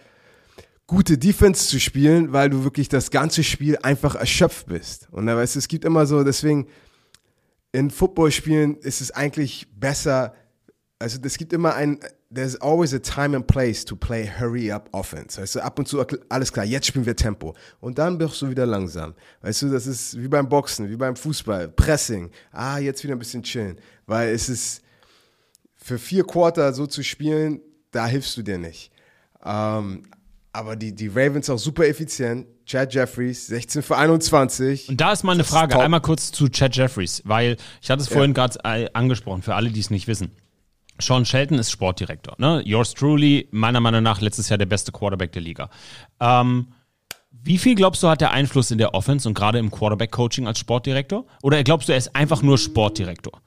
gute Defense zu spielen, weil du wirklich das ganze Spiel einfach erschöpft bist. Und da weißt du, es gibt immer so, deswegen in Footballspielen ist es eigentlich besser, also es gibt immer ein, there's always a time and place to play hurry up offense. Weißt du, ab und zu alles klar, jetzt spielen wir Tempo. Und dann wirst du wieder langsam. Weißt du, das ist wie beim Boxen, wie beim Fußball, Pressing. Ah, jetzt wieder ein bisschen chillen. Weil es ist, für vier Quarter so zu spielen, da hilfst du dir nicht. Ähm, aber die, die Ravens auch super effizient. Chad Jeffries, 16 für 21. Und da ist mal eine Das ist Frage, top. einmal kurz zu Chad Jeffries, weil ich hatte es vorhin gerade äh, angesprochen, für alle, die es nicht wissen. Sean Shelton ist Sportdirektor. Ne? Yours truly, meiner Meinung nach, letztes Jahr der beste Quarterback der Liga. Ähm, wie viel glaubst du, hat der Einfluss in der Offense und gerade im Quarterback-Coaching als Sportdirektor? Oder glaubst du, er ist einfach nur Sportdirektor?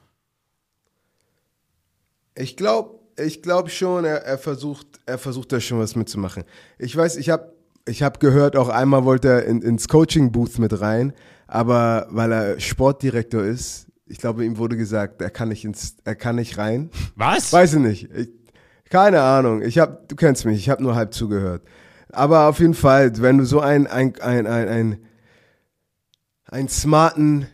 Ich glaube ich glaub schon, er, er, versucht, er versucht da schon was mitzumachen. Ich weiß, ich habe ich hab gehört, auch einmal wollte er in, ins Coaching-Booth mit rein, aber weil er Sportdirektor ist, ich glaube, ihm wurde gesagt, er kann nicht, ins, er kann nicht rein. Was? Weiß ich nicht. Ich, keine Ahnung. Ich hab, du kennst mich, ich habe nur halb zugehört. Aber auf jeden Fall, wenn du so einen, ein, ein, ein, ein, einen smarten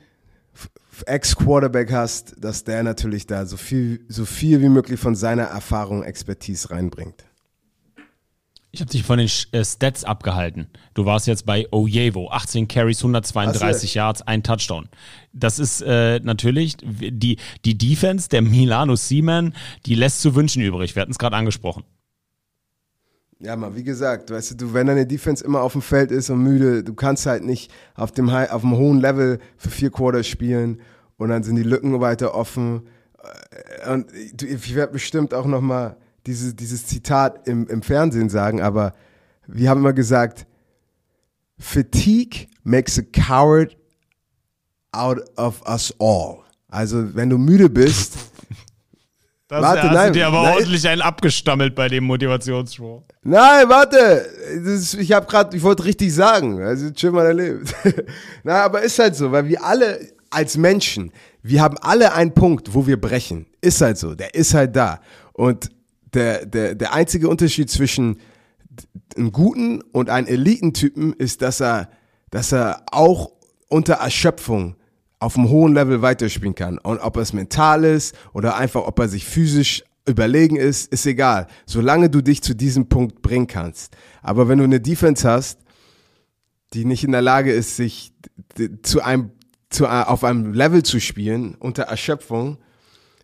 Ex-Quarterback hast, dass der natürlich da so viel, so viel wie möglich von seiner Erfahrung, Expertise reinbringt. Ich habe dich von den äh, Stats abgehalten. Du warst jetzt bei Ojevo, 18 Carries, 132 Yards, ein Touchdown. Das ist äh, natürlich die, die Defense der Milano Seaman, die lässt zu wünschen übrig. Wir hatten es gerade angesprochen. Ja, mal, wie gesagt, weißt du, du, wenn deine Defense immer auf dem Feld ist und müde, du kannst halt nicht auf dem, high, auf dem hohen Level für vier Quarter spielen und dann sind die Lücken weiter offen. Äh, Und du- ich werde bestimmt auch nochmal diese, dieses Zitat im, im Fernsehen sagen, aber wir haben immer gesagt, Fatigue makes a coward out of us all. Also, wenn du müde bist, Das Warte, hast nein, du dir aber nein. ordentlich einen abgestammelt bei dem Motivationsspruch. Nein, warte. Ist, ich habe gerade, ich wollte richtig sagen. Also chill mal erlebt. Na, aber ist halt so, weil wir alle als Menschen, wir haben alle einen Punkt, wo wir brechen. Ist halt so. Der ist halt da. Und der, der, der einzige Unterschied zwischen einem guten und einem Elitentypen ist, dass er, dass er auch unter Erschöpfung auf einem hohen Level weiterspielen kann. Und ob es mental ist oder einfach, ob er sich physisch überlegen ist, ist egal. Solange du dich zu diesem Punkt bringen kannst. Aber wenn du eine Defense hast, die nicht in der Lage ist, sich zu einem, zu, a- auf einem Level zu spielen, unter Erschöpfung,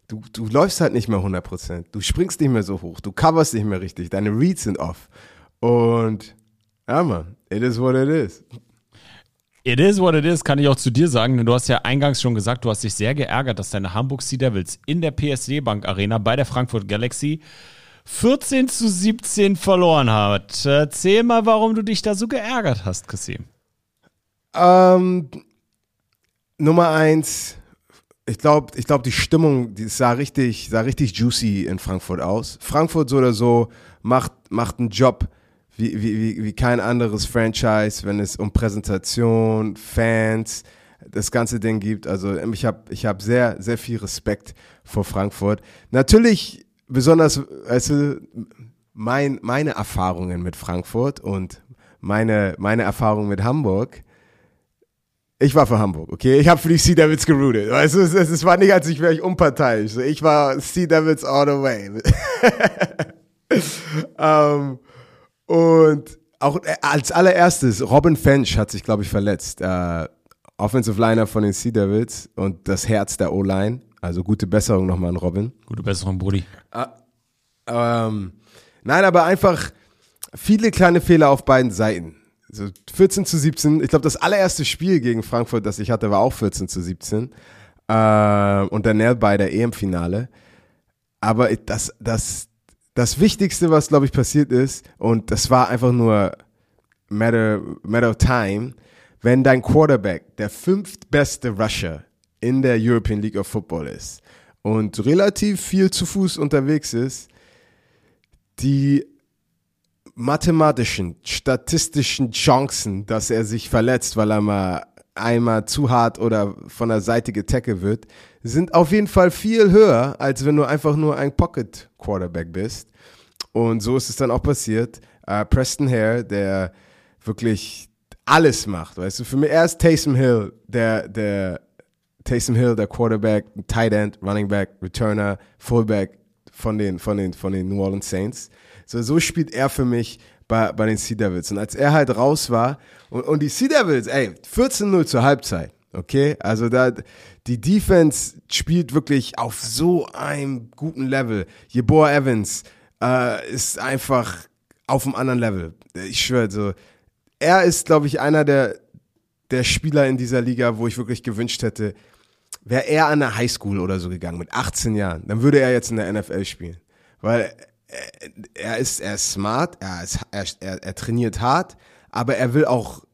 du, du läufst halt nicht mehr 100%. Du springst nicht mehr so hoch. Du coverst nicht mehr richtig. Deine Reads sind off. Und, ja man, it is what it is. It is what it is, kann ich auch zu dir sagen, denn du hast ja eingangs schon gesagt, du hast dich sehr geärgert, dass deine Hamburg Sea Devils in der PSD Bank Arena bei der Frankfurt Galaxy 14 zu 17 verloren hat. Erzähl mal, warum du dich da so geärgert hast, Kassim. Ähm, Nummer eins, ich glaube, ich glaub, die Stimmung, die sah richtig, sah richtig juicy in Frankfurt aus. Frankfurt so oder so macht, macht einen Job wie, wie, wie, kein anderes Franchise, wenn es um Präsentation, Fans, das ganze Ding gibt. Also ich habe ich hab sehr, sehr viel Respekt vor Frankfurt. Natürlich, besonders, du, mein, meine Erfahrungen mit Frankfurt und meine, meine Erfahrung mit Hamburg, ich war für Hamburg, okay? Ich habe für die Sea Devils geroutet. Weißt du, es, es es war nicht, als ich wäre ich unparteiisch. Ich war Sea Devils all the way. ähm, und auch äh, als allererstes, Robin Fench hat sich, glaube ich, verletzt. Äh, Offensive Liner von den Sea Devils und das Herz der O-Line. Also gute Besserung nochmal an Robin. Gute Besserung, Brudi. Ähm, nein, aber einfach viele kleine Fehler auf beiden Seiten. So 14 zu 17. Ich glaube, das allererste Spiel gegen Frankfurt, das ich hatte, war auch 14 zu 17. Äh, und der Nail bei der EM-Finale. Aber das, das, das Wichtigste, was, glaube ich, passiert ist, und das war einfach nur matter, matter of time, wenn dein Quarterback der fünftbeste Rusher in der European League of Football ist und relativ viel zu Fuß unterwegs ist, die mathematischen, statistischen Chancen, dass er sich verletzt, weil er mal einmal zu hart oder von der Seite getackelt wird, sind auf jeden Fall viel höher, als wenn du einfach nur ein Pocket Quarterback bist. Und so ist es dann auch passiert. Äh, Preston Hare, der wirklich alles macht, weißt du, für mich, er ist Taysom Hill, der, der, Taysom Hill, der Quarterback, Tight End, Running Back, Returner, Fullback von den, von den, von den New Orleans Saints. So, so spielt er für mich bei, bei den Sea Devils. Und als er halt raus war, und, und die Sea Devils, ey, 14-0 zur Halbzeit, okay? Also da, die Defense spielt wirklich auf so einem guten Level. Jeboa Evans äh, ist einfach auf einem anderen Level. Ich schwöre, so, er ist, glaube ich, einer der, der Spieler in dieser Liga, wo ich wirklich gewünscht hätte, wäre er an der Highschool oder so gegangen mit 18 Jahren, dann würde er jetzt in der NFL spielen. Weil er, er ist, er ist smart, er, ist, er, er, er trainiert hart, aber er will auch,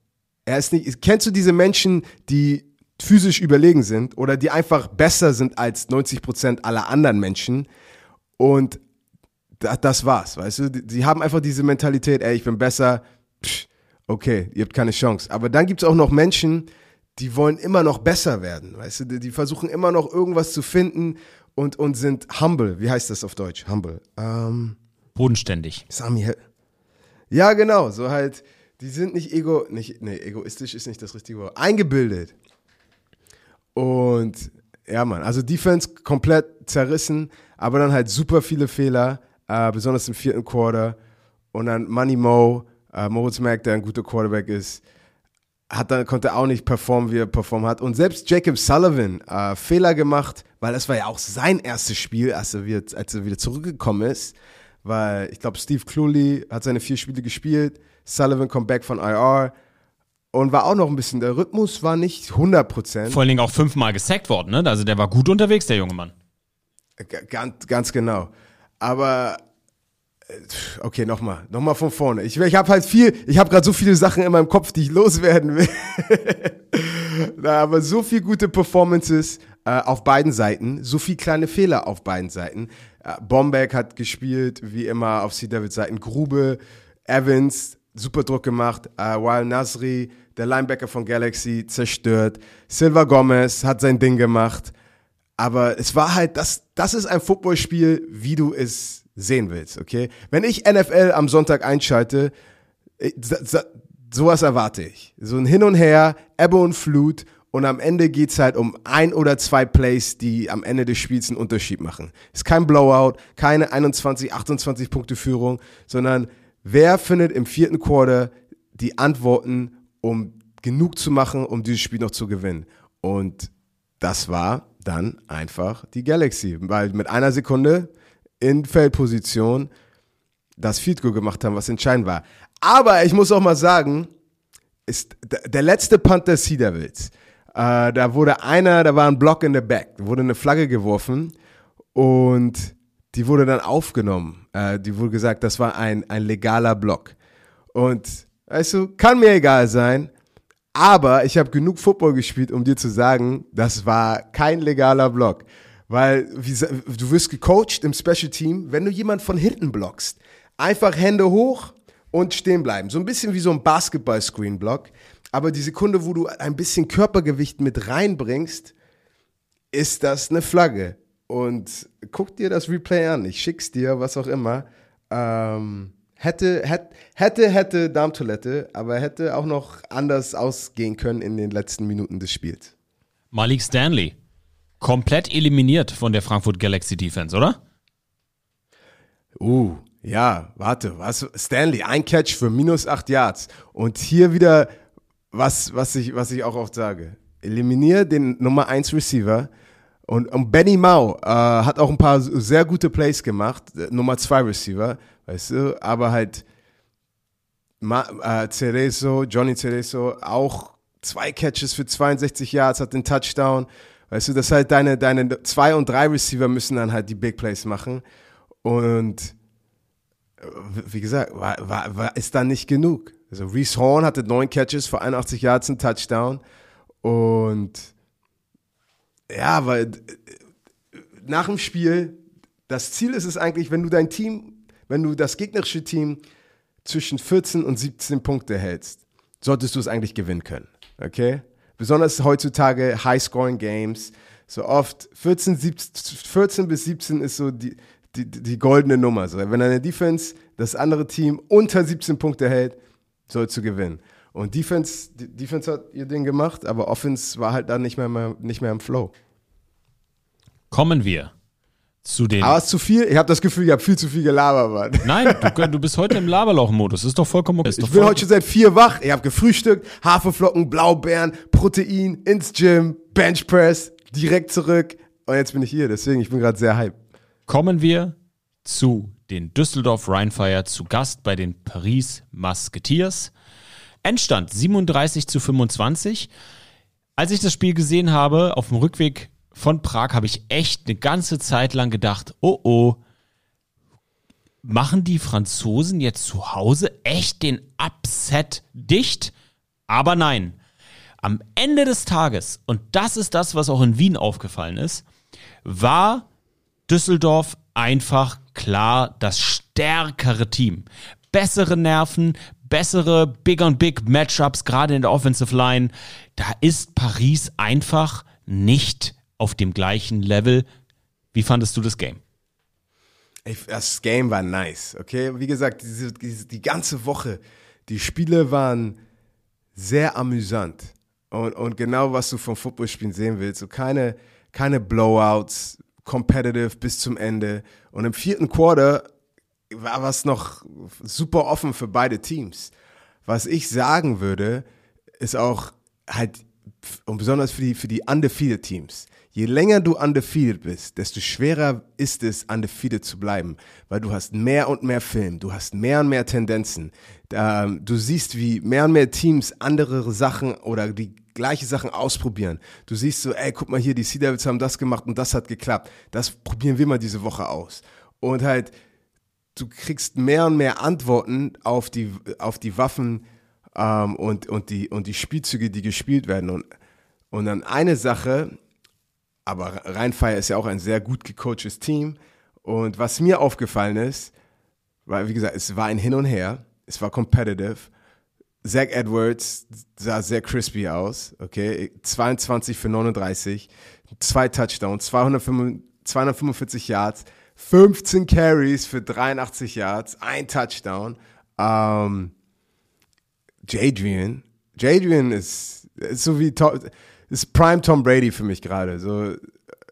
er ist nicht, kennst du diese Menschen, die physisch überlegen sind oder die einfach besser sind als 90 Prozent aller anderen Menschen und da, das war's, weißt du? Die, haben einfach diese Mentalität, ey, ich bin besser, psch, okay, ihr habt keine Chance. Aber dann gibt's auch noch Menschen, die wollen immer noch besser werden, weißt du? Die versuchen immer noch irgendwas zu finden und, und sind humble. Wie heißt das auf Deutsch? Humble. Ähm, Bodenständig. Sami, ja, genau, so halt, die sind nicht ego, nicht, nee, egoistisch ist nicht das richtige Wort, eingebildet. Und ja, Mann, also Defense komplett zerrissen, aber dann halt super viele Fehler, äh, besonders im vierten Quarter. Und dann Money Mo, äh, Moritz Mack, der ein guter Quarterback ist, hat dann, konnte auch nicht performen, wie er performt hat. Und selbst Jacob Sullivan, äh, Fehler gemacht, weil das war ja auch sein erstes Spiel, als er wieder, als er wieder zurückgekommen ist. Weil ich glaube, Steve Cluley hat seine vier Spiele gespielt, Sullivan kommt back von IR und war auch noch ein bisschen, der Rhythmus war nicht 100%. Vor allen Dingen auch fünfmal gesackt worden, ne? Also der war gut unterwegs, der junge Mann. Ganz, ganz genau. Aber okay, nochmal, nochmal von vorne. Ich, ich habe halt viel, ich habe gerade so viele Sachen in meinem Kopf, die ich loswerden will. Na, aber so viel gute Performances äh, auf beiden Seiten, so viel kleine Fehler auf beiden Seiten. Äh, Bombeck hat gespielt, wie immer auf C. Davids Seiten. Grube, Evans, super Druck gemacht. Äh, Wild Nasri, der Linebacker von Galaxy, zerstört. Silva Gomez hat sein Ding gemacht. Aber es war halt, das, das ist ein Footballspiel, wie du es sehen willst, okay? Wenn ich NFL am Sonntag einschalte, äh, sowas erwarte ich. So ein Hin und Her, Ebbe und Flut und am Ende geht's halt um ein oder zwei Plays, die am Ende des Spiels einen Unterschied machen. Ist kein Blowout, keine 21, 28 Punkte Führung, sondern wer findet im vierten Quarter die Antworten, um genug zu machen, um dieses Spiel noch zu gewinnen. Und das war dann einfach die Galaxy, weil mit einer Sekunde in Feldposition das Field Goal gemacht haben, was entscheidend war. Aber ich muss auch mal sagen, ist der letzte Punt der Sea Devils. Äh, da wurde einer, da war ein Block in der Back, wurde eine Flagge geworfen und die wurde dann aufgenommen. Äh, die wurde gesagt, das war ein, ein legaler Block. Und weißt du, kann mir egal sein, aber ich habe genug Football gespielt, um dir zu sagen, das war kein legaler Block. Weil wie, du wirst gecoacht im Special Team, wenn du jemand von hinten blockst. Einfach Hände hoch und stehen bleiben. So ein bisschen wie so ein Basketball-Screen-Block. Aber die Sekunde, wo du ein bisschen Körpergewicht mit reinbringst, ist das eine Flagge. Und guck dir das Replay an. Ich schick's dir, was auch immer. Ähm, hätte, hätte, hätte, hätte Darmtoilette, aber hätte auch noch anders ausgehen können in den letzten Minuten des Spiels. Malik Stanley komplett eliminiert von der Frankfurt Galaxy Defense, oder? Uh, ja, warte, was? Stanley, ein Catch für minus acht Yards. Und hier wieder, was, was, ich, was ich auch oft sage. Eliminiere den Nummer 1 Receiver. Und, und Benny Mau äh, hat auch ein paar sehr gute Plays gemacht. Nummer 2 Receiver, weißt du, aber halt Ma, äh, Cerezo, Johnny Cerezo, auch zwei Catches für 62 Yards, hat den Touchdown. Weißt du, das halt deine, deine zwei und drei Receiver müssen dann halt die Big Plays machen. Und äh, wie gesagt, war, war, war, ist dann nicht genug. Also Reese Horn hatte neun Catches für 81 Yards und Touchdown. Und ja, weil äh, nach dem Spiel, das Ziel ist es eigentlich, wenn du dein Team, wenn du das gegnerische Team zwischen 14 und 17 Punkte hältst, solltest du es eigentlich gewinnen können. Okay? Besonders heutzutage High-Scoring-Games. So oft 14, 17, 14 bis 17 ist so die, die, die goldene Nummer. So, wenn deine Defense das andere Team unter 17 Punkte hält, sollst du gewinnen. Und Defense, Defense hat ihr Ding gemacht, aber Offense war halt dann nicht mehr, nicht mehr im Flow. Kommen wir zu den. Aber es ist zu viel. Ich habe das Gefühl, ich habe viel zu viel gelabert. Mann. Nein, du, du bist heute im Laberlauch-Modus. Ist doch vollkommen okay. Ist Ich bin heute schon seit vier wach. Ich habe gefrühstückt, Haferflocken, Blaubeeren, Protein, ins Gym, Benchpress, direkt zurück. Und jetzt bin ich hier. Deswegen, ich bin gerade sehr hyped. Kommen wir zu den Düsseldorf Rheinfire zu Gast bei den Paris Musketeers. Endstand 37 zu 25. Als ich das Spiel gesehen habe, auf dem Rückweg von Prag, habe ich echt eine ganze Zeit lang gedacht, oh oh, machen die Franzosen jetzt zu Hause echt den Upset dicht? Aber nein. Am Ende des Tages, und das ist das, was auch in Wien aufgefallen ist, war Düsseldorf einfach klar das stärkere Team. Bessere Nerven, bessere Big on Big Matchups, gerade in der Offensive Line. Da ist Paris einfach nicht auf dem gleichen Level. Wie fandest du das Game? Das Game war nice, okay? Wie gesagt, diese, diese, die ganze Woche, die Spiele waren sehr amüsant. Und, und genau, was du vom Footballspielen sehen willst. So keine, keine Blowouts, competitive bis zum Ende. Und im vierten Quarter war was noch super offen für beide Teams. Was ich sagen würde, ist auch halt, und besonders für die, für die undefeated Teams. Je länger du undefeated bist, desto schwerer ist es, undefeated zu bleiben, weil du hast mehr und mehr Film, du hast mehr und mehr Tendenzen. Ähm, du siehst, wie mehr und mehr Teams andere Sachen oder die gleiche Sachen ausprobieren. Du siehst so, ey, guck mal hier, die Sea Devils haben das gemacht und das hat geklappt. Das probieren wir mal diese Woche aus. Und halt, du kriegst mehr und mehr Antworten auf die, auf die Waffen ähm, und, und, die, und die Spielzüge, die gespielt werden. Und, und dann eine Sache, aber Rheinfire ist ja auch ein sehr gut gecoachtes Team. Und was mir aufgefallen ist, weil, wie gesagt, es war ein Hin und Her, es war competitive. Zach Edwards sah sehr crispy aus, okay? 22 für 39, zwei Touchdowns, 245, 245 Yards, 15 Carries für 83 Yards, ein Touchdown. Ähm, Jadrian, Jadrian ist, ist so wie Tom, ist Prime Tom Brady für mich gerade. So,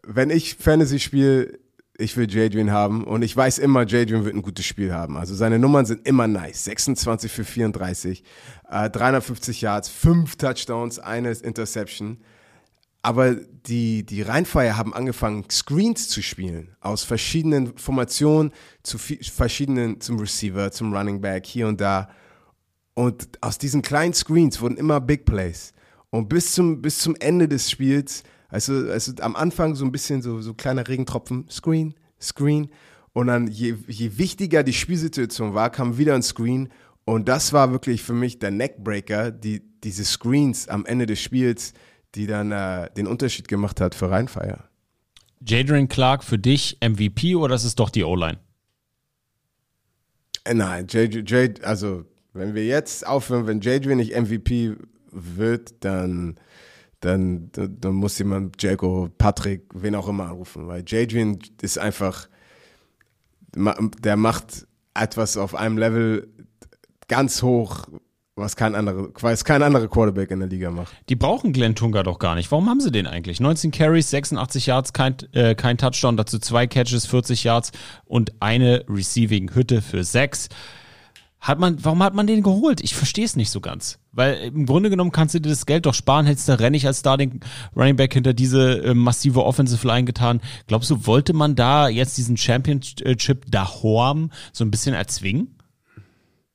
wenn ich Fantasy spiele, ich will Jadrian haben und ich weiß immer, Jadrian wird ein gutes Spiel haben. Also seine Nummern sind immer nice. 26 für 34, äh, 350 Yards, 5 Touchdowns, eine Interception. Aber die, die Rheinfire haben angefangen, Screens zu spielen. Aus verschiedenen Formationen zu verschiedenen, zum Receiver, zum Running Back, hier und da. Und aus diesen kleinen Screens wurden immer Big Plays. Und bis zum, bis zum Ende des Spiels, also, also am Anfang so ein bisschen so, so kleine Regentropfen, Screen, Screen. Und dann, je, je wichtiger die Spielsituation war, kam wieder ein Screen. Und das war wirklich für mich der Neckbreaker, die, diese Screens am Ende des Spiels, die dann äh, den Unterschied gemacht hat für Rheinfire. Jadrian Clark für dich MVP oder ist es doch die O-Line? Äh, Nein, J, J, also wenn wir jetzt aufhören, wenn JJ nicht MVP wird, dann, dann, dann, muss jemand Jaco, Patrick, wen auch immer anrufen, weil JJ ist einfach, der macht etwas auf einem Level ganz hoch, was kein anderer, was kein anderer Quarterback in der Liga macht. Die brauchen Glenn Tunga doch gar nicht. Warum haben sie den eigentlich? 19 Carries, 86 Yards, kein, äh, kein Touchdown, dazu zwei Catches, 40 Yards und eine Receiving Hütte für sechs. Hat man, warum hat man den geholt? Ich verstehe es nicht so ganz. Weil im Grunde genommen kannst du dir das Geld doch sparen, hättest du Rennig als Starting Running Back hinter diese äh, massive Offensive Line getan. Glaubst du, wollte man da jetzt diesen Championship Dahorm so ein bisschen erzwingen?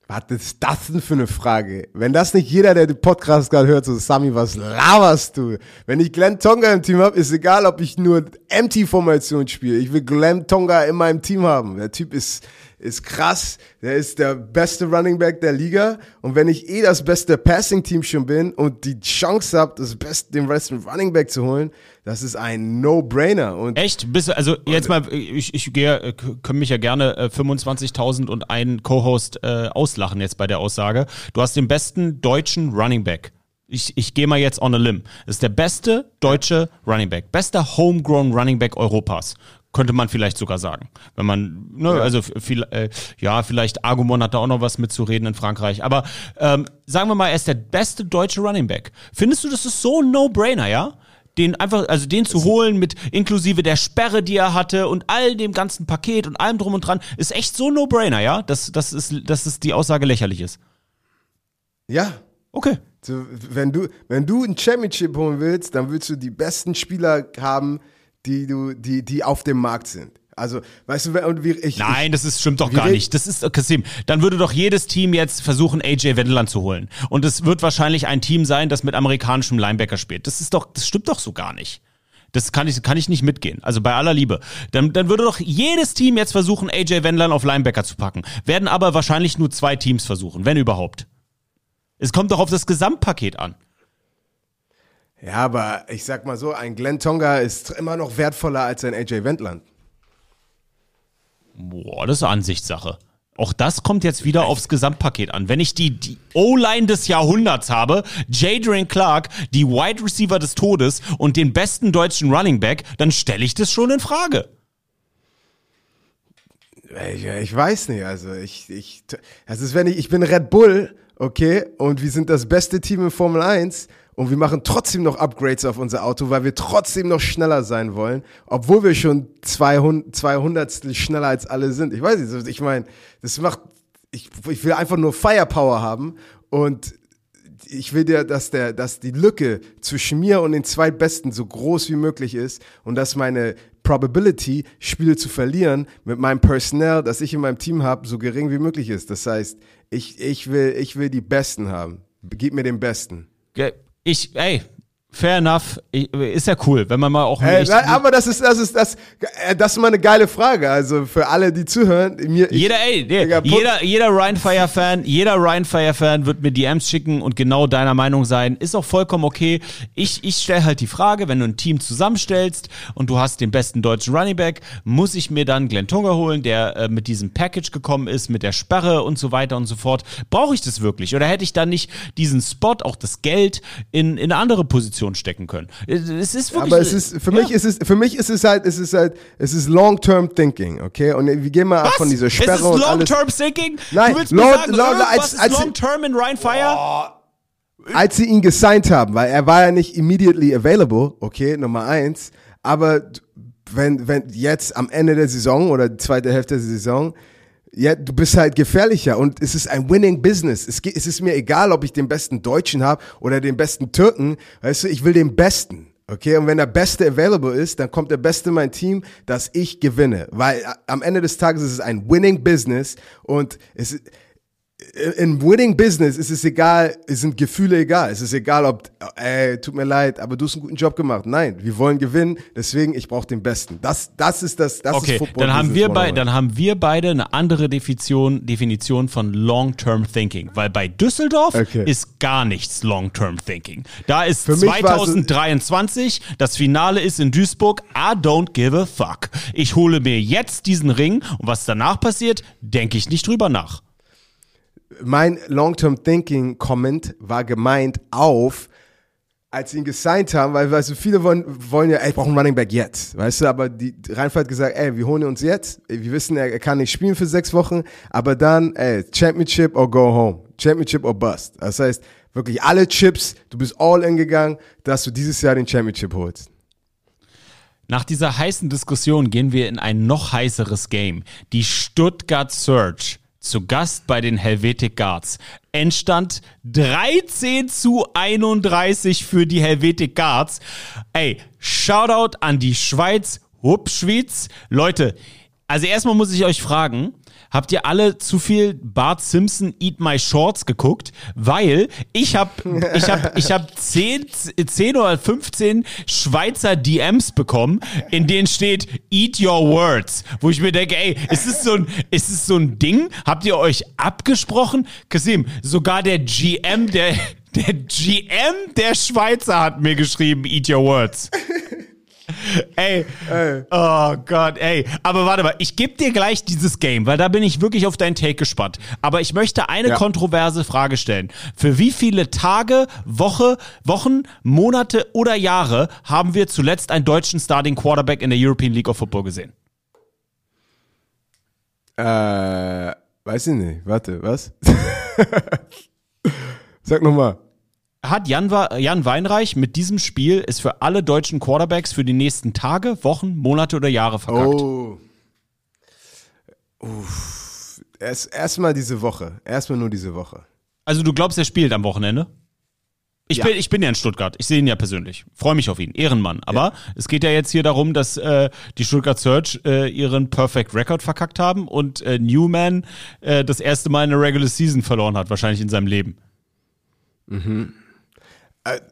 Was ist das denn für eine Frage? Wenn das nicht jeder, der den Podcast gerade hört, so, Sami, was laberst du? Wenn ich Glenn Tonga im Team habe, ist egal, ob ich nur Empty-Formation spiele. Ich will Glenn Tonga in meinem Team haben. Der Typ ist, ist krass. Der ist der beste Running Back der Liga. Und wenn ich eh das beste Passing-Team schon bin und die Chance habe, das beste, den besten Running Back zu holen, das ist ein No-Brainer. Und Echt? Bist du, also jetzt mal, ich, ich gehe, äh, können mich ja gerne äh, 25.000 und einen Co-Host äh, auslachen jetzt bei der Aussage. Du hast den besten deutschen Running Back. Ich, ich gehe mal jetzt on a limb. Das ist der beste deutsche Running Back. Bester Homegrown Running Back Europas. Könnte man vielleicht sogar sagen. Wenn man, ne, also f- viel, äh, ja, vielleicht Argumon hat da auch noch was mitzureden in Frankreich. Aber ähm, sagen wir mal, er ist der beste deutsche Running Back. Findest du, das ist so ein No-Brainer, ja? den einfach, also den zu holen mit inklusive der Sperre, die er hatte und all dem ganzen Paket und allem drum und dran, ist echt so ein No-Brainer, ja? Dass, dass, ist, dass es die Aussage lächerlich ist. ja, Okay. So, wenn du, wenn du ein Championship holen willst, dann willst du die besten Spieler haben, die du, die, die auf dem Markt sind. Also, weißt du, und wie ich, Nein, das ist, stimmt doch gar nicht. Das ist, Kasim, dann würde doch jedes Team jetzt versuchen, AJ Wendland zu holen. Und es wird wahrscheinlich ein Team sein, das mit amerikanischem Linebacker spielt. Das ist doch, das stimmt doch so gar nicht. Das kann ich, kann ich nicht mitgehen. Also bei aller Liebe. Dann, dann würde doch jedes Team jetzt versuchen, AJ Wendland auf Linebacker zu packen. Werden aber wahrscheinlich nur zwei Teams versuchen, wenn überhaupt. Es kommt doch auf das Gesamtpaket an. Ja, aber ich sag mal so, ein Glenn Tonga ist immer noch wertvoller als ein AJ Wendland. Boah, das ist Ansichtssache. Auch das kommt jetzt wieder aufs Gesamtpaket an. Wenn ich die, die O-Line des Jahrhunderts habe, Jadrian Clark, die Wide Receiver des Todes und den besten deutschen Running Back, dann stelle ich das schon in Frage. Ich, ich weiß nicht, also ich, ich, das ist, wenn ich, ich bin Red Bull, okay, und wir sind das beste Team in Formel 1 und wir machen trotzdem noch Upgrades auf unser Auto, weil wir trotzdem noch schneller sein wollen, obwohl wir schon 200, 200 schneller als alle sind. Ich weiß nicht, ich meine, das macht, ich, ich will einfach nur Firepower haben und ich will dir, dass der, dass die Lücke zwischen mir und den Zweitbesten so groß wie möglich ist und dass meine Probability, Spiele zu verlieren mit meinem Personnel, das ich in meinem Team habe, so gering wie möglich ist. Das heißt, ich, ich will, ich will die Besten haben. Gib mir den Besten. Ge- Ich, ey, fair enough. Ich, ist ja cool, wenn man mal auch echt- nein, aber das ist, das ist, das, äh, das ist mal eine geile Frage. Also für alle, die zuhören, mir, ich, Jeder, ey, Digga, put- jeder, jeder Ryan Fire Fan, jeder Ryan Fire Fan wird mir DMs schicken und genau deiner Meinung sein. Ist auch vollkommen okay. Ich, ich stelle halt die Frage, wenn du ein Team zusammenstellst und du hast den besten deutschen Running Back, muss ich mir dann Glenn Tonga holen, der äh, mit diesem Package gekommen ist, mit der Sperre und so weiter und so fort. Brauche ich das wirklich? Oder hätte ich dann nicht diesen Spot, auch das Geld, in, in eine andere Position stecken können? Es ist wirklich. aber es ist, für ja. mich ist es, für mich ist es halt, es ist halt, es ist Long-Term Thinking, okay? Und wir gehen mal ab von dieser Sperre ist es alles. Long-Term Thinking? Nein, du willst mir long- sagen, irgendwas als- ist Long-Term in Ryan Fire? als sie ihn gesigned haben, weil er war ja nicht immediately available, okay, Nummer eins, aber wenn, wenn jetzt am Ende der Saison oder zweite Hälfte der Saison, ja, du bist halt gefährlicher und es ist ein winning business. Es, es ist mir egal, ob ich den besten Deutschen habe oder den besten Türken, weißt du, ich will den besten. Okay, und wenn der Beste available ist, dann kommt der Beste in mein Team, dass ich gewinne. Weil a- am Ende des Tages ist es ein winning business und es in winning business ist es egal, es sind Gefühle egal. Es ist egal, ob, ey, tut mir leid, aber du hast einen guten Job gemacht. Nein, wir wollen gewinnen, deswegen ich brauche den Besten. Das, das ist das, das Okay, ist Football dann haben, wir bei, 101. dann haben wir beide eine andere Definition, Definition von Long-Term Thinking. Weil bei Düsseldorf Okay. ist gar nichts Long-Term Thinking. Da ist Für mich war es- 2023, das Finale ist in Duisburg, I don't give a fuck. Ich hole mir jetzt diesen Ring und was danach passiert, denke ich nicht drüber nach. Mein Long-Term Thinking Comment war gemeint auf, als sie ihn gesigned haben, weil weißt du, viele wollen, wollen ja, ey, ich brauche einen Running Back jetzt, weißt du, aber die Rheinfeld hat gesagt, ey, wir holen uns jetzt, wir wissen, er, kann nicht spielen für sechs Wochen, aber dann, ey, Championship or go home, Championship or bust. Das heißt, wirklich alle Chips, du bist all in gegangen, dass du dieses Jahr den Championship holst. Nach dieser heißen Diskussion gehen wir in ein noch heißeres Game. Die Stuttgart Surge zu Gast bei den Helvetic Guards. Endstand 13 zu 31 für die Helvetic Guards. Ey, Shoutout an die Schweiz, Hup Schweiz. Leute, also erstmal muss ich euch fragen, habt ihr alle zu viel Bart Simpson Eat My Shorts geguckt, weil ich habe ich hab, ich hab 10, 10 oder 15 Schweizer DMs bekommen, in denen steht Eat Your Words, wo ich mir denke, ey, ist es so ein, ist es so ein Ding? Habt ihr euch abgesprochen? Kasim, sogar der GM der der GM der Schweizer hat mir geschrieben, Eat Your Words. Ey. Oh Gott, ey. Aber warte mal, ich gebe dir gleich dieses Game, weil da bin ich wirklich auf deinen Take gespannt. Aber ich möchte eine Ja. kontroverse Frage stellen. Für wie viele Tage, Woche, Wochen, Monate oder Jahre haben wir zuletzt einen deutschen Starting Quarterback in der European League of Football gesehen? Äh, weiß ich nicht. Warte, was? Sag nochmal. Hat Jan, Jan Weinreich mit diesem Spiel es für alle deutschen Quarterbacks für die nächsten Tage, Wochen, Monate oder Jahre verkackt? Oh. Uff. Erst erstmal diese Woche. Erstmal nur diese Woche. Also du glaubst, er spielt am Wochenende? Ich, Ja. bin, ich bin ja in Stuttgart. Ich sehe ihn ja persönlich. Freue mich auf ihn. Ehrenmann. Aber es geht ja jetzt hier darum, dass äh, die Stuttgart Search äh, ihren Perfect Record verkackt haben und äh, Newman äh, das erste Mal in der Regular Season verloren hat, wahrscheinlich in seinem Leben. Äh,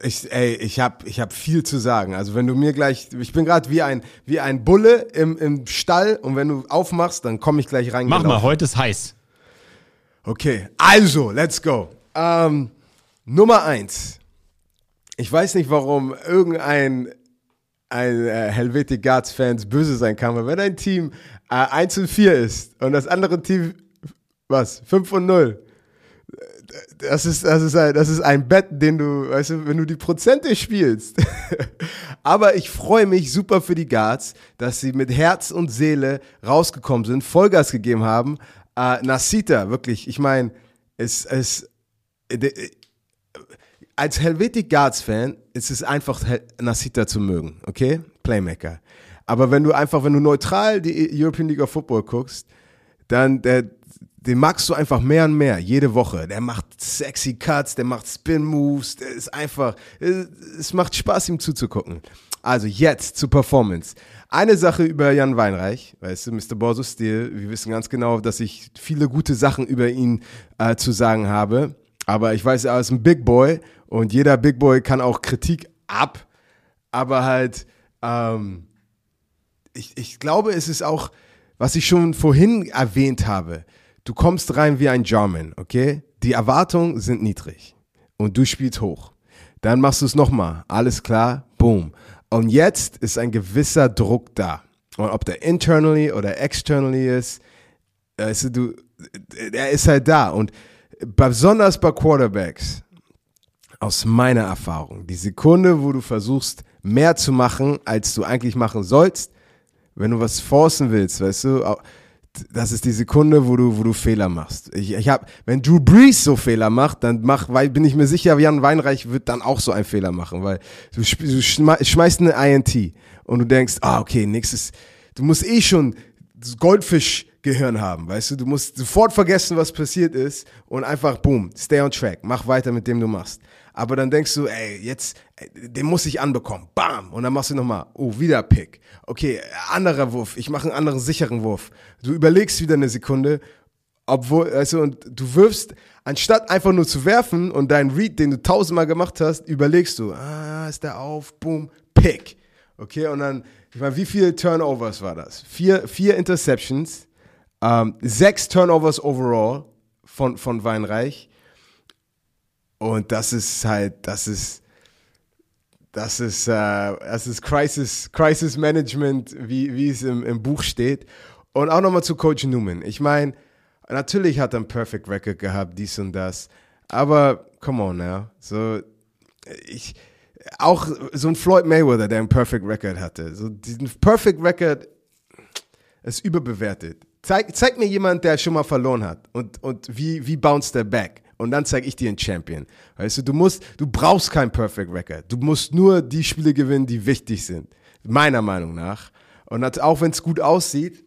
Ich, ey, ich habe ich hab viel zu sagen. Also wenn du mir gleich, ich bin gerade wie ein, wie ein Bulle im, im Stall und wenn du aufmachst, dann komme ich gleich rein. Mach mal, heute ist heiß. Okay, also, let's go. Ähm, Nummer eins. Ich weiß nicht, warum irgendein ein äh, Helvetic Guards Fans böse sein kann, weil wenn ein Team äh, 1 und 4 ist und das andere Team, was, 5 und 0, das ist, das ist ein, das ist ein Bett, den du, weißt du, wenn du die Prozente spielst. Aber ich freue mich super für die Guards, dass sie mit Herz und Seele rausgekommen sind, Vollgas gegeben haben. Äh, Nasita, wirklich, ich meine, es, es, äh, de- als Helvetic Guards Fan ist es einfach Nasita zu mögen, okay? Playmaker. Aber wenn du einfach, wenn du neutral die European League of Football guckst, dann der, den magst du einfach mehr und mehr, jede Woche. Der macht sexy Cuts, der macht Spin Moves, der ist einfach, es, es macht Spaß, ihm zuzugucken. Also jetzt zur Performance. Eine Sache über Jan Weinreich, weißt du, Mr. Borso Steel, wir wissen ganz genau, dass ich viele gute Sachen über ihn äh, zu sagen habe. Aber ich weiß, er ist ein Big Boy und jeder Big Boy kann auch Kritik ab. Aber halt, ähm, ich, ich glaube, es ist auch, was ich schon vorhin erwähnt habe. Du kommst rein wie ein German, okay? Die Erwartungen sind niedrig und du spielst hoch. Dann machst du es nochmal. Alles klar, boom. Und jetzt ist ein gewisser Druck da. Und ob der internally oder externally ist, du, du, er ist halt da. Und besonders bei Quarterbacks, aus meiner Erfahrung, die Sekunde, wo du versuchst, mehr zu machen, als du eigentlich machen sollst, wenn du was forcen willst, weißt du, das ist die Sekunde, wo du, wo du Fehler machst. Ich, ich hab, wenn Drew Brees so Fehler macht, dann mach, weil bin ich mir sicher, Jan Weinreich wird dann auch so einen Fehler machen, weil du, du schme- schmeißt eine INT und du denkst, ah, okay, nächstes, du musst eh schon Goldfischgehirn haben, weißt du, du musst sofort vergessen, was passiert ist und einfach, boom, stay on track, mach weiter mit dem du machst. Aber dann denkst du, ey, jetzt, den muss ich anbekommen. Bam! Und dann machst du nochmal, oh, wieder Pick. Okay, anderer Wurf. Ich mache einen anderen sicheren Wurf. Du überlegst wieder eine Sekunde, obwohl, also, und du wirfst, anstatt einfach nur zu werfen und deinen Read, den du tausendmal gemacht hast, überlegst du, ah, ist der auf, boom, Pick. Okay, und dann, ich meine, wie viele Turnovers war das? Vier, vier Interceptions, ähm, sechs Turnovers overall von, von Weinreich. Und das ist halt, das ist, das ist, äh, das ist Crisis, Crisis Management, wie, wie es im, im Buch steht. Und auch nochmal zu Coach Newman. Ich meine, natürlich hat er einen Perfect Record gehabt, dies und das. Aber, come on now. So, ich, auch so ein Floyd Mayweather, der einen Perfect Record hatte. So diesen Perfect Record ist überbewertet. Zeig, zeig mir jemand, der schon mal verloren hat und, und wie, wie bounced der back. Und dann zeige ich dir einen Champion. Weißt du, du musst, du brauchst kein Perfect Record. Du musst nur die Spiele gewinnen, die wichtig sind. Meiner Meinung nach. Und auch wenn es gut aussieht,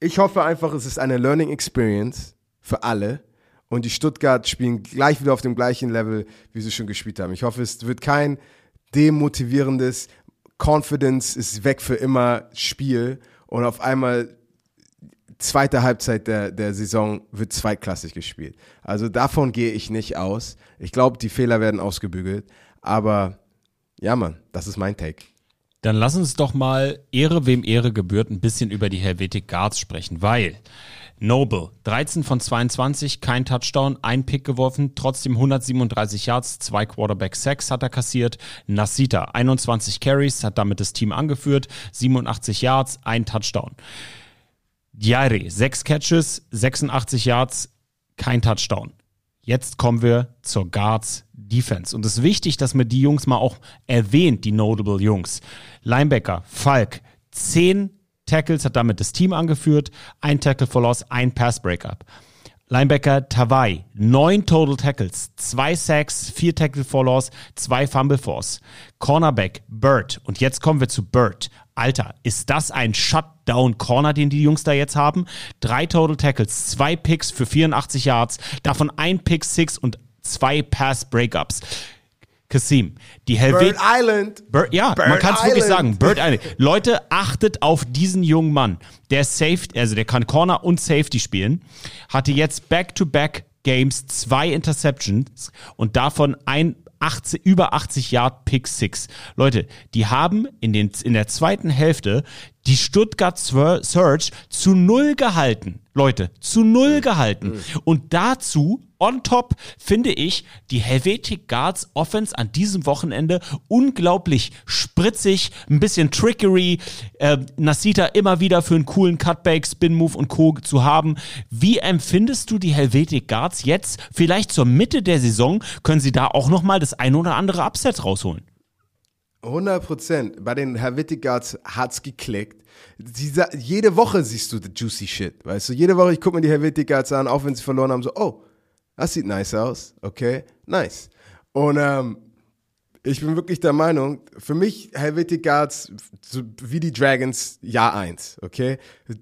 ich hoffe einfach, es ist eine Learning Experience für alle. Und die Stuttgart spielen gleich wieder auf dem gleichen Level, wie sie schon gespielt haben. Ich hoffe, es wird kein demotivierendes Confidence ist weg für immer Spiel und auf einmal zweite Halbzeit der, der Saison wird zweitklassig gespielt. Also davon gehe ich nicht aus. Ich glaube, die Fehler werden ausgebügelt. Aber ja, Mann, das ist mein Take. Dann lass uns doch mal Ehre wem Ehre gebührt ein bisschen über die Helvetic Guards sprechen, weil Noble, 13 von 22, kein Touchdown, ein Pick geworfen, trotzdem 137 Yards, zwei Quarterback Sacks hat er kassiert. Nasita, 21 Carries, hat damit das Team angeführt, 87 Yards, ein Touchdown. Diare, 6 Catches, 86 Yards, kein Touchdown. Jetzt kommen wir zur Guards Defense. Und es ist wichtig, dass man die Jungs mal auch erwähnt, die Notable Jungs. Linebacker, Falk, 10 Tackles, hat damit das Team angeführt, ein Tackle for Loss, ein Pass Breakup. Linebacker Tawai, neun Total Tackles, zwei Sacks, vier Tackle for Loss, zwei Fumble Force. Cornerback Bird. Und jetzt kommen wir zu Bird. Alter, ist das ein Shutdown Corner, den die Jungs da jetzt haben? Drei Total Tackles, zwei Picks für 84 Yards, davon ein Pick Six und zwei Pass Breakups. Kasim, die Helvet Bird Island. Bird, ja, man Bird kann es wirklich sagen. Bird Island. Leute, achtet auf diesen jungen Mann. Der Safety, also der kann Corner und Safety spielen. Hatte jetzt Back-to-Back Games zwei Interceptions und davon ein 80, über 80 Yard Pick Six. Leute, die haben in, den, in der zweiten Hälfte die Stuttgart Surge zu null gehalten. Leute, zu null gehalten. Und dazu, on top, finde ich die Helvetic Guards Offense an diesem Wochenende unglaublich spritzig, ein bisschen Trickery, äh, Nasita immer wieder für einen coolen Cutback, Spin Move und Co. zu haben. Wie empfindest du die Helvetic Guards jetzt? Vielleicht zur Mitte der Saison können sie da auch nochmal das ein oder andere Upset rausholen. 100 Prozent. Bei den Helvetic Guards hat's geklickt. Dieser, jede Woche siehst du the juicy shit. Weißt du, jede Woche, ich gucke mir die Helvetic Guards an, auch wenn sie verloren haben, so, oh, das sieht nice aus. Okay, nice. Und ähm, ich bin wirklich der Meinung, für mich Helvetic Guards, wie die Dragons, Jahr eins. Okay?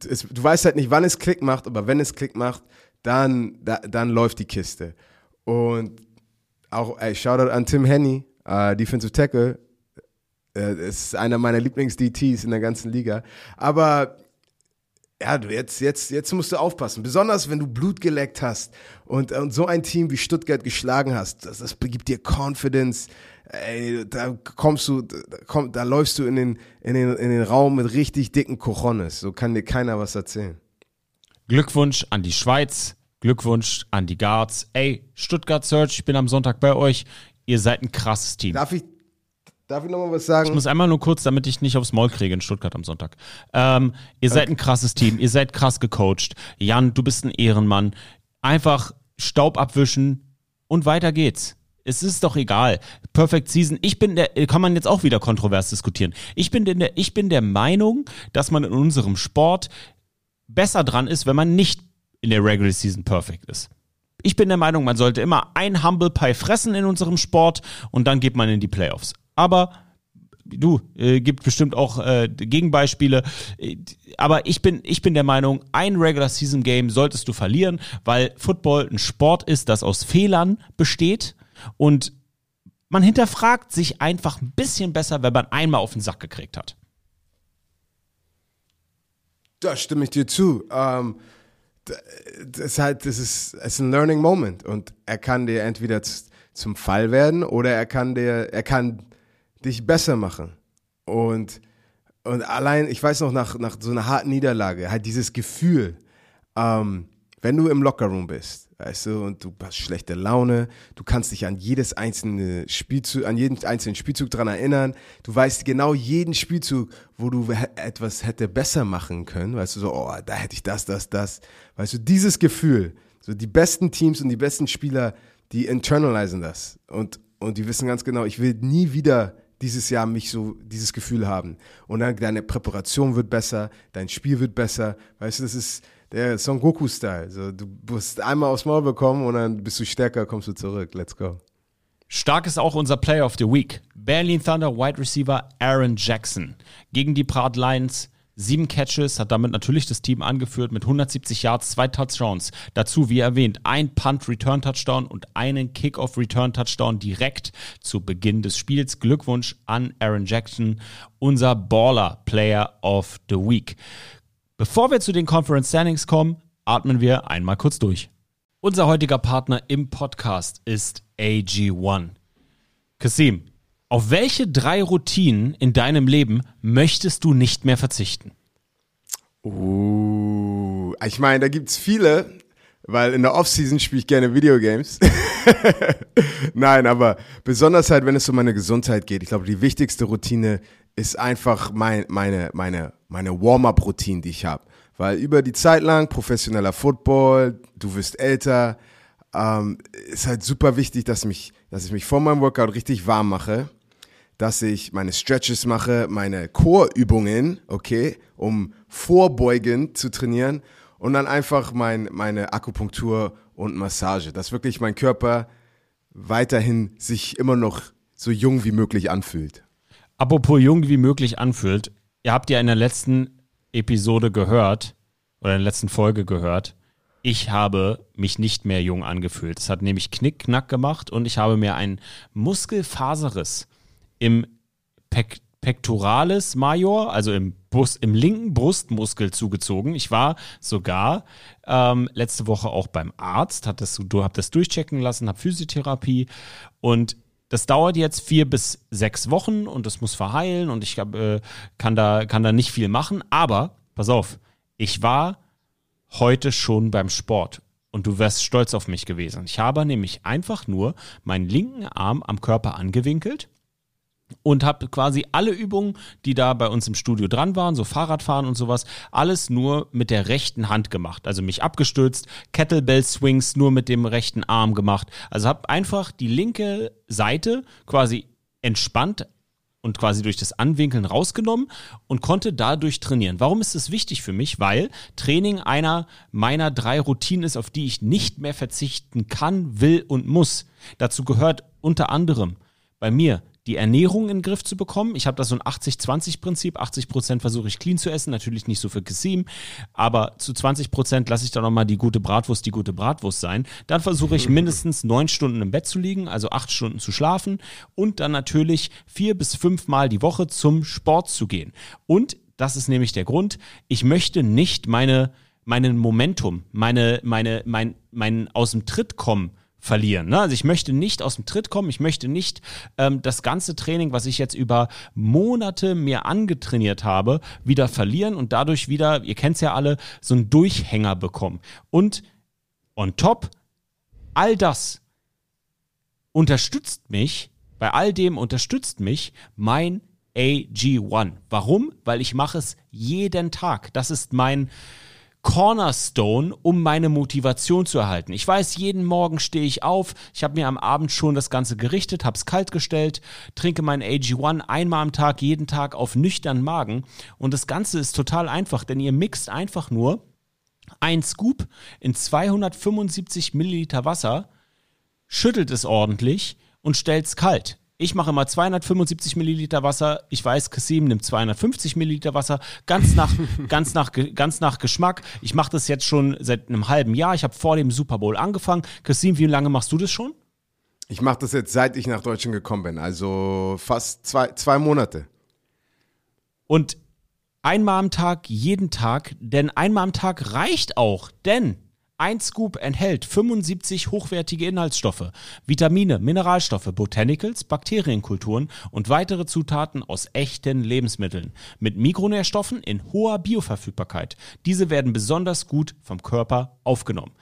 Es, du weißt halt nicht, wann es Klick macht, aber wenn es Klick macht, dann, da, dann läuft die Kiste. Und auch, ey, Shoutout an Tim Henny, äh, Defensive Tackle, äh, ist einer meiner Lieblings-DTs in der ganzen Liga. Aber ja, du, jetzt, jetzt, jetzt musst du aufpassen. Besonders wenn du Blut geleckt hast und, und so ein Team wie Stuttgart geschlagen hast. Das, das gibt dir Confidence. Ey, da kommst du, da, komm, da läufst du in den, in, den, in den Raum mit richtig dicken Cojones. So kann dir keiner was erzählen. Glückwunsch an die Schweiz, Glückwunsch an die Guards. Ey, Stuttgart Search, ich bin am Sonntag bei euch. Ihr seid ein krasses Team. Darf ich, darf ich nochmal was Ich sagen? muss einmal nur kurz, damit ich nicht aufs Maul kriege in Stuttgart am Sonntag. Ähm, ihr seid ein krasses Team, ihr seid krass gecoacht. Jan, du bist ein Ehrenmann. Einfach Staub abwischen und weiter geht's. Es ist doch egal. Perfect Season. Ich bin der, kann man jetzt auch wieder kontrovers diskutieren. Ich bin der, ich bin der Meinung, dass man in unserem Sport besser dran ist, wenn man nicht in der Regular Season perfect ist. Ich bin der Meinung, man sollte immer ein Humble Pie fressen in unserem Sport und dann geht man in die Playoffs. Aber du, äh, gibt bestimmt auch äh, Gegenbeispiele. Äh, Aber ich bin, ich bin der Meinung, ein Regular Season Game solltest du verlieren, weil Football ein Sport ist, das aus Fehlern besteht und man hinterfragt sich einfach ein bisschen besser, wenn man einmal auf den Sack gekriegt hat. Da stimme ich dir zu. Ähm, das ist halt, das ist, es ist ein Learning Moment und er kann dir entweder zum Fall werden oder er kann dir, er kann dich besser machen. Und, und allein, ich weiß noch, nach, nach so einer harten Niederlage, halt dieses Gefühl, ähm, wenn du im Lockerroom bist, weißt du, und du hast schlechte Laune, du kannst dich an jedes einzelne Spielzug, an jeden einzelnen Spielzug dran erinnern, du weißt genau jeden Spielzug, wo du etwas hätte besser machen können, weißt du, so, oh, da hätte ich das, das, das, weißt du, dieses Gefühl, so die besten Teams und die besten Spieler, die internalisieren das und, und die wissen ganz genau, ich will nie wieder dieses Jahr mich so dieses Gefühl haben. Und dann deine Präparation wird besser, dein Spiel wird besser. Weißt du, das ist der Son Goku-Style. So, du musst einmal aufs Maul bekommen und dann bist du stärker, kommst du zurück. Let's go. Stark ist auch unser Player of the Week. Berlin Thunder Wide Receiver Aaron Jackson. Gegen die Prat Lions. Sieben Catches, hat damit natürlich das Team angeführt mit 170 Yards, zwei Touchdowns. Dazu, wie erwähnt, ein Punt-Return-Touchdown und einen Kick-Off-Return-Touchdown direkt zu Beginn des Spiels. Glückwunsch an Aaron Jackson, unser Baller-Player of the Week. Bevor wir zu den Conference Standings kommen, atmen wir einmal kurz durch. Unser heutiger Partner im Podcast ist AG1. Kasim, auf welche drei Routinen in deinem Leben möchtest du nicht mehr verzichten? Uh, ich meine, da gibt's viele, weil in der Offseason spiele ich gerne Videogames. Nein, aber besonders halt, wenn es um meine Gesundheit geht. Ich glaube, die wichtigste Routine ist einfach mein, meine, meine, meine Warm-up-Routine, die ich habe. Weil über die Zeit lang, professioneller Football, du wirst älter, ähm, ist halt super wichtig, dass, mich, dass ich mich vor meinem Workout richtig warm mache, dass ich meine Stretches mache, meine Core-Übungen, okay, um vorbeugend zu trainieren und dann einfach mein, meine Akupunktur und Massage, dass wirklich mein Körper weiterhin sich immer noch so jung wie möglich anfühlt. Apropos jung wie möglich anfühlt, ihr habt ja in der letzten Episode gehört, oder in der letzten Folge gehört, ich habe mich nicht mehr jung angefühlt. Es hat nämlich Knickknack gemacht und ich habe mir einen Muskelfaserriss im Pek Pectoralis Major, also im, Brust, im linken Brustmuskel zugezogen. Ich war sogar ähm, letzte Woche auch beim Arzt, hat das, du habt das durchchecken lassen, habe Physiotherapie und das dauert jetzt vier bis sechs Wochen und das muss verheilen und ich hab, äh, kann, da, kann da nicht viel machen. Aber, pass auf, ich war heute schon beim Sport und du wärst stolz auf mich gewesen. Ich habe nämlich einfach nur meinen linken Arm am Körper angewinkelt und habe quasi alle Übungen, die da bei uns im Studio dran waren, so Fahrradfahren und sowas, alles nur mit der rechten Hand gemacht. Also mich abgestützt, Kettlebell Swings nur mit dem rechten Arm gemacht. Also habe einfach die linke Seite quasi entspannt und quasi durch das Anwinkeln rausgenommen und konnte dadurch trainieren. Warum ist das wichtig für mich? Weil Training einer meiner drei Routinen ist, auf die ich nicht mehr verzichten kann, will und muss. Dazu gehört unter anderem bei mir die Ernährung in den Griff zu bekommen. Ich habe da so ein 80-20-Prinzip. 80 Prozent versuche ich clean zu essen, natürlich nicht so für Kasim, aber zu 20 Prozent lasse ich da nochmal die gute Bratwurst die gute Bratwurst sein. Dann versuche ich mindestens neun Stunden im Bett zu liegen, also acht Stunden zu schlafen und dann natürlich vier bis fünf Mal die Woche zum Sport zu gehen. Und das ist nämlich der Grund, ich möchte nicht meine meinen Momentum, meine, meine, mein, mein aus dem Tritt kommen verlieren. Ne? Also ich möchte nicht aus dem Tritt kommen, ich möchte nicht ähm, das ganze Training, was ich jetzt über Monate mir angetrainiert habe, wieder verlieren und dadurch wieder, ihr kennt es ja alle, so einen Durchhänger bekommen. Und on top, all das unterstützt mich, bei all dem unterstützt mich mein AG1. Warum? Weil ich mache es jeden Tag. Das ist mein Cornerstone, um meine Motivation zu erhalten. Ich weiß, jeden Morgen stehe ich auf, ich habe mir am Abend schon das Ganze gerichtet, habe es kalt gestellt, trinke mein AG1 einmal am Tag, jeden Tag auf nüchternen Magen und das Ganze ist total einfach, denn ihr mixt einfach nur ein Scoop in 275 Milliliter Wasser, schüttelt es ordentlich und stellt es kalt. Ich mache immer 275 Milliliter Wasser. Ich weiß, Kasim nimmt 250 Milliliter Wasser. Ganz nach, ganz nach, ganz nach Geschmack. Ich mache das jetzt schon seit einem halben Jahr. Ich habe vor dem Super Bowl angefangen. Kasim, wie lange machst du das schon? Ich mache das jetzt, seit ich nach Deutschland gekommen bin, also fast zwei, zwei Monate. Und einmal am Tag, jeden Tag, denn einmal am Tag reicht auch, denn ein Scoop enthält 75 hochwertige Inhaltsstoffe, Vitamine, Mineralstoffe, Botanicals, Bakterienkulturen und weitere Zutaten aus echten Lebensmitteln mit Mikronährstoffen in hoher Bioverfügbarkeit. Diese werden besonders gut vom Körper aufgenommen.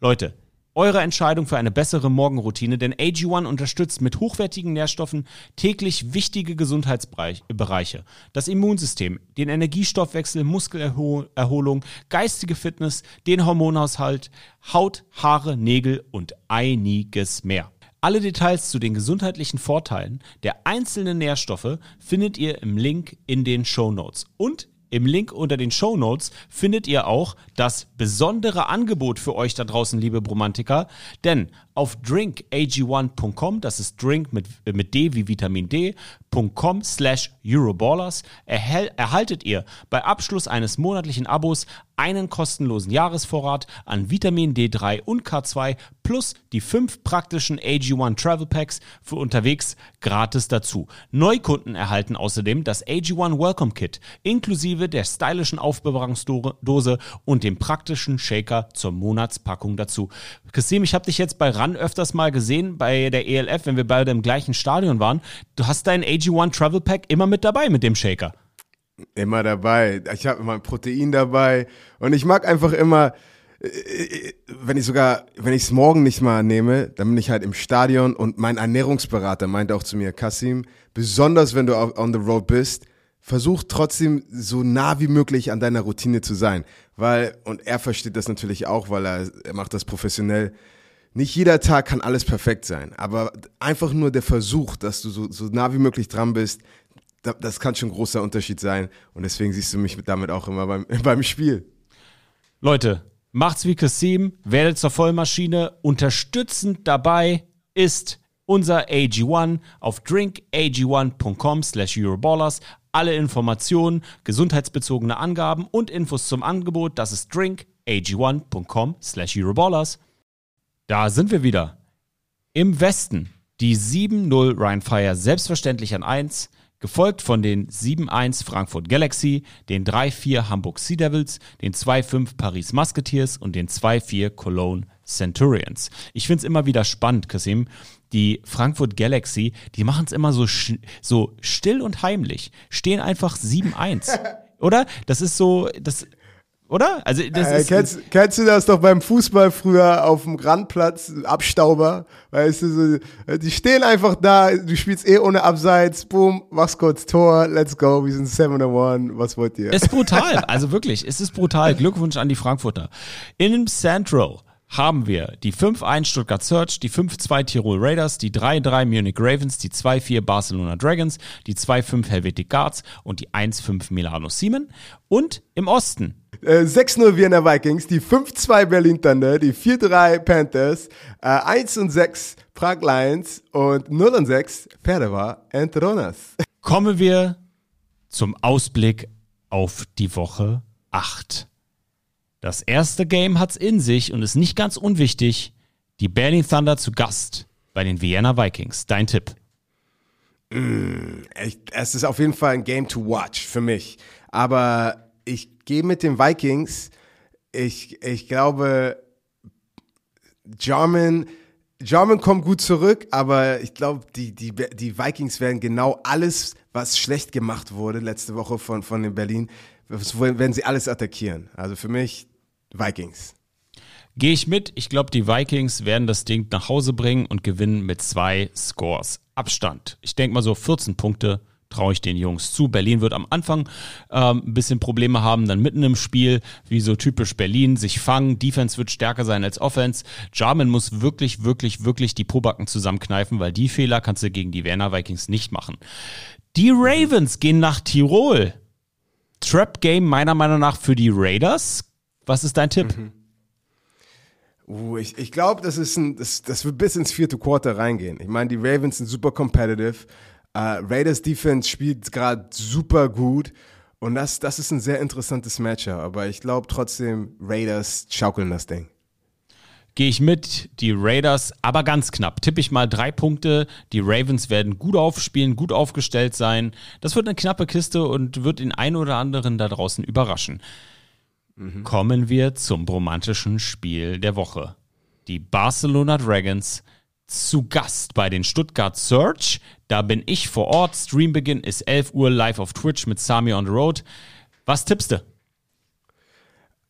Leute, eure Entscheidung für eine bessere Morgenroutine, denn AG1 unterstützt mit hochwertigen Nährstoffen täglich wichtige Gesundheitsbereiche. Das Immunsystem, den Energiestoffwechsel, Muskelerholung, geistige Fitness, den Hormonhaushalt, Haut, Haare, Nägel und einiges mehr. Alle Details zu den gesundheitlichen Vorteilen der einzelnen Nährstoffe findet ihr im Link in den Show Notes. Und im Link unter den Show Notes findet ihr auch das besondere Angebot für euch da draußen, liebe Bromantiker. Denn auf drinkag1.com, das ist Drink mit, mit D wie Vitamin D, patreon.com slash Euroballers erhaltet ihr bei Abschluss eines monatlichen Abos einen kostenlosen Jahresvorrat an Vitamin D3 und K2 plus die fünf praktischen AG1 Travel Packs für unterwegs gratis dazu. Neukunden erhalten außerdem das AG1 Welcome Kit inklusive der stylischen Aufbewahrungsdose und dem praktischen Shaker zur Monatspackung dazu. Kasim, ich habe dich jetzt bei RAN öfters mal gesehen bei der ELF, wenn wir beide im gleichen Stadion waren. Du hast dein AG1 Travel Pack immer mit dabei mit dem Shaker. Immer dabei. Ich habe immer Protein dabei. Und ich mag einfach immer, äh, wenn ich sogar, wenn ich es morgen nicht mal nehme, dann bin ich halt im Stadion und mein Ernährungsberater meinte auch zu mir, Kasim, besonders wenn du on the road bist, versuch trotzdem so nah wie möglich an deiner Routine zu sein. Weil, und er versteht das natürlich auch, weil er, er macht das professionell. Nicht jeder Tag kann alles perfekt sein, aber einfach nur der Versuch, dass du so, so nah wie möglich dran bist, das kann schon ein großer Unterschied sein. Und deswegen siehst du mich damit auch immer beim, beim Spiel. Leute, macht's wie Kasim, werdet zur Vollmaschine. Unterstützend dabei ist unser AG1 auf drinkag1.com slash Euroballers. Alle Informationen, gesundheitsbezogene Angaben und Infos zum Angebot, das ist drinkag1.com slash Euroballers. Da sind wir wieder. Im Westen die 7-0 Ryan Fire selbstverständlich an 1 gefolgt von den 7-1 Frankfurt Galaxy, den 3-4 Hamburg Sea Devils, den 2-5 Paris Musketeers und den 2-4 Cologne Centurions. Ich finde es immer wieder spannend, Kasim. Die Frankfurt Galaxy, die machen es immer so, so still und heimlich, stehen einfach 7-1. Oder? Das ist so, das, oder? Also das äh, ist, kennst, kennst du das doch beim Fußball früher auf dem Randplatz, Abstauber, weißt du, so, die stehen einfach da, du spielst eh ohne Abseits, boom, machst kurz Tor, let's go, wir sind 7-1, was wollt ihr? Ist brutal, also wirklich, es ist brutal. Glückwunsch an die Frankfurter. In Central haben wir die 5-1 Stuttgart Search, die 5-2 Tirol Raiders, die 3-3 Munich Ravens, die 2-4 Barcelona Dragons, die 2-5 Helvetic Guards und die 1-5 Milano Siemen. Und im Osten äh, 6-0 Vienna Vikings, die 5-2 Berlin Thunder, die 4-3 Panthers, äh, 1 6 Prag Lions und 0 6 Perdeva Entronas. Kommen wir zum Ausblick auf die Woche 8. Das erste Game hat's in sich und ist nicht ganz unwichtig. Die Berlin Thunder zu Gast bei den Vienna Vikings. Dein Tipp? Mm, es ist auf jeden Fall ein Game to watch für mich. Aber ich gehe mit den Vikings. Ich, ich glaube, Jarman, Jarman kommt gut zurück, aber ich glaube, die, die, die Vikings werden genau alles, was schlecht gemacht wurde letzte Woche von, von den Berlin, werden sie alles attackieren. Also für mich Vikings. Gehe ich mit. Ich glaube, die Vikings werden das Ding nach Hause bringen und gewinnen mit zwei Scores. Abstand. Ich denke mal so 14 Punkte traue ich den Jungs zu. Berlin wird am Anfang ähm, ein bisschen Probleme haben, dann mitten im Spiel, wie so typisch Berlin, sich fangen. Defense wird stärker sein als Offense. Jarman muss wirklich, wirklich, wirklich die Pobacken zusammenkneifen, weil die Fehler kannst du gegen die Werner Vikings nicht machen. Die Ravens gehen nach Tirol. Trap Game meiner Meinung nach für die Raiders. Was ist dein Tipp? Mhm. Uh, ich ich glaube, das, das, das wird bis ins vierte Quarter reingehen. Ich meine, die Ravens sind super competitive. Uh, Raiders Defense spielt gerade super gut. Und das, das ist ein sehr interessantes Matchup. Aber ich glaube trotzdem, Raiders schaukeln das Ding. Gehe ich mit, die Raiders, aber ganz knapp. Tippe ich mal drei Punkte. Die Ravens werden gut aufspielen, gut aufgestellt sein. Das wird eine knappe Kiste und wird den einen oder anderen da draußen überraschen. Mhm. Kommen wir zum romantischen Spiel der Woche. Die Barcelona Dragons zu Gast bei den Stuttgart Search. Da bin ich vor Ort. Streambeginn ist 11 Uhr live auf Twitch mit Sami on the Road. Was tippst du?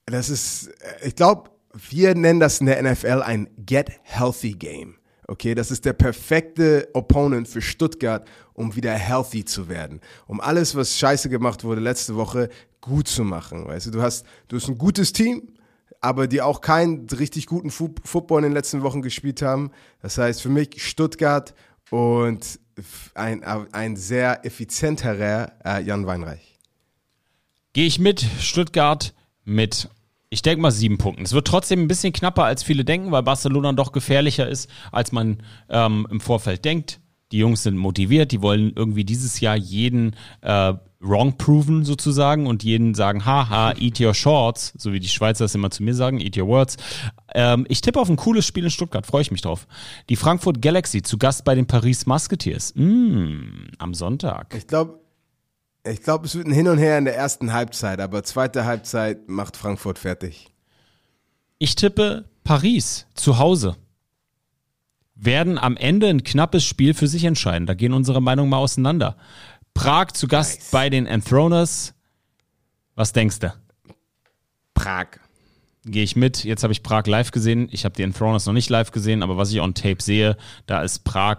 Das ist, ich glaube, wir nennen das in der NFL ein Get Healthy Game. Okay, das ist der perfekte Opponent für Stuttgart, um wieder healthy zu werden. Um alles, was scheiße gemacht wurde letzte Woche, gut zu machen. Weißt du, du hast, du hast ein gutes Team, aber die auch keinen richtig guten Fu Football in den letzten Wochen gespielt haben. Das heißt für mich Stuttgart und ein, ein sehr effizienterer äh, Jan Weinreich. Gehe ich mit Stuttgart mit, ich denke mal sieben Punkten. Es wird trotzdem ein bisschen knapper, als viele denken, weil Barcelona doch gefährlicher ist, als man ähm, im Vorfeld denkt. Die Jungs sind motiviert, die wollen irgendwie dieses Jahr jeden äh, wrong proven sozusagen und jeden sagen, haha, eat your shorts, so wie die Schweizer es immer zu mir sagen, eat your words. Ähm, ich tippe auf ein cooles Spiel in Stuttgart, freue ich mich drauf. Die Frankfurt Galaxy zu Gast bei den Paris Musketeers. Mm, am Sonntag. Ich glaube, ich glaube, es wird ein Hin und Her in der ersten Halbzeit, aber zweite Halbzeit macht Frankfurt fertig. Ich tippe Paris zu Hause. Werden am Ende ein knappes Spiel für sich entscheiden. Da gehen unsere Meinungen mal auseinander. Prag zu Gast Nice. bei den Enthroners. Was denkst du? Prag. Gehe ich mit. Jetzt habe ich Prag live gesehen. Ich habe die Enthroners noch nicht live gesehen, aber was ich on Tape sehe, da ist Prag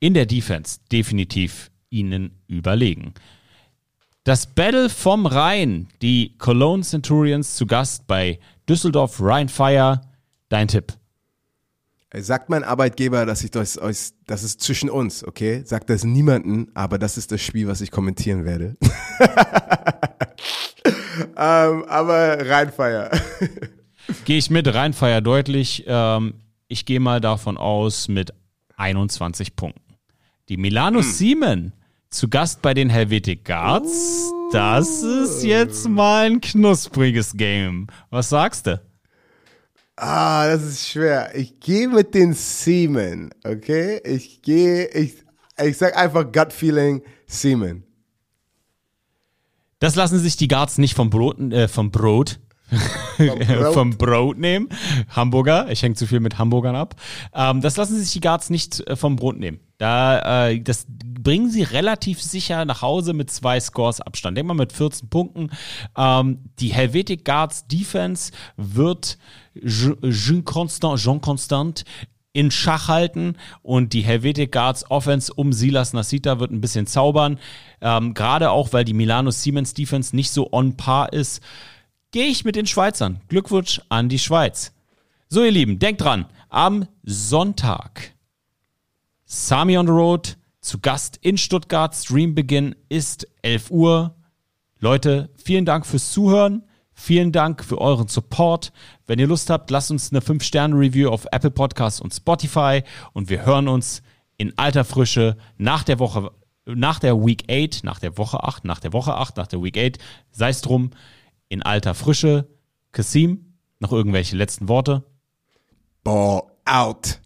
in der Defense definitiv ihnen überlegen. Das Battle vom Rhein, die Cologne Centurions zu Gast bei Düsseldorf Rheinfire. Dein Tipp. Sagt mein Arbeitgeber, dass ich das, euch- das ist zwischen uns, okay? Sagt das niemanden, aber das ist das Spiel, was ich kommentieren werde. ähm, aber Rheinfeier. Gehe ich mit Rheinfire deutlich. Ähm, ich gehe mal davon aus mit 21 Punkten. Die Milano Siemen zu Gast bei den Helvetic Guards. Das ist jetzt mal ein knuspriges Game. Was sagst du? Ah, das ist schwer. Ich gehe mit den Seamen, okay? Ich gehe, ich, ich sag einfach Gut Feeling Seamen. Das lassen sich die Guards nicht vom Brot, äh, vom Brot, Brot. vom Brot nehmen. Hamburger, ich hänge zu viel mit Hamburgern ab. Ähm, das lassen sich die Guards nicht äh, vom Brot nehmen. Da, äh, das bringen sie relativ sicher nach Hause mit zwei Scores Abstand. Denk mal mit 14 Punkten. Ähm, die Helvetic Guards Defense wird Jean Constant, Jean Constant in Schach halten und die Helvetic Guards Offense um Silas Nasita wird ein bisschen zaubern. Ähm, Gerade auch, weil die Milano Siemens Defense nicht so on par ist, gehe ich mit den Schweizern. Glückwunsch an die Schweiz. So, ihr Lieben, denkt dran, am Sonntag Sami on the Road zu Gast in Stuttgart. Streambeginn ist 11 Uhr. Leute, vielen Dank fürs Zuhören. Vielen Dank für euren Support. Wenn ihr Lust habt, lasst uns eine 5-Sterne-Review auf Apple Podcasts und Spotify und wir hören uns in alter Frische nach der Woche, nach der Week 8, nach der Woche 8, nach der Woche 8, nach der Week 8. Sei es drum, in alter Frische. Kasim, noch irgendwelche letzten Worte? Ball out.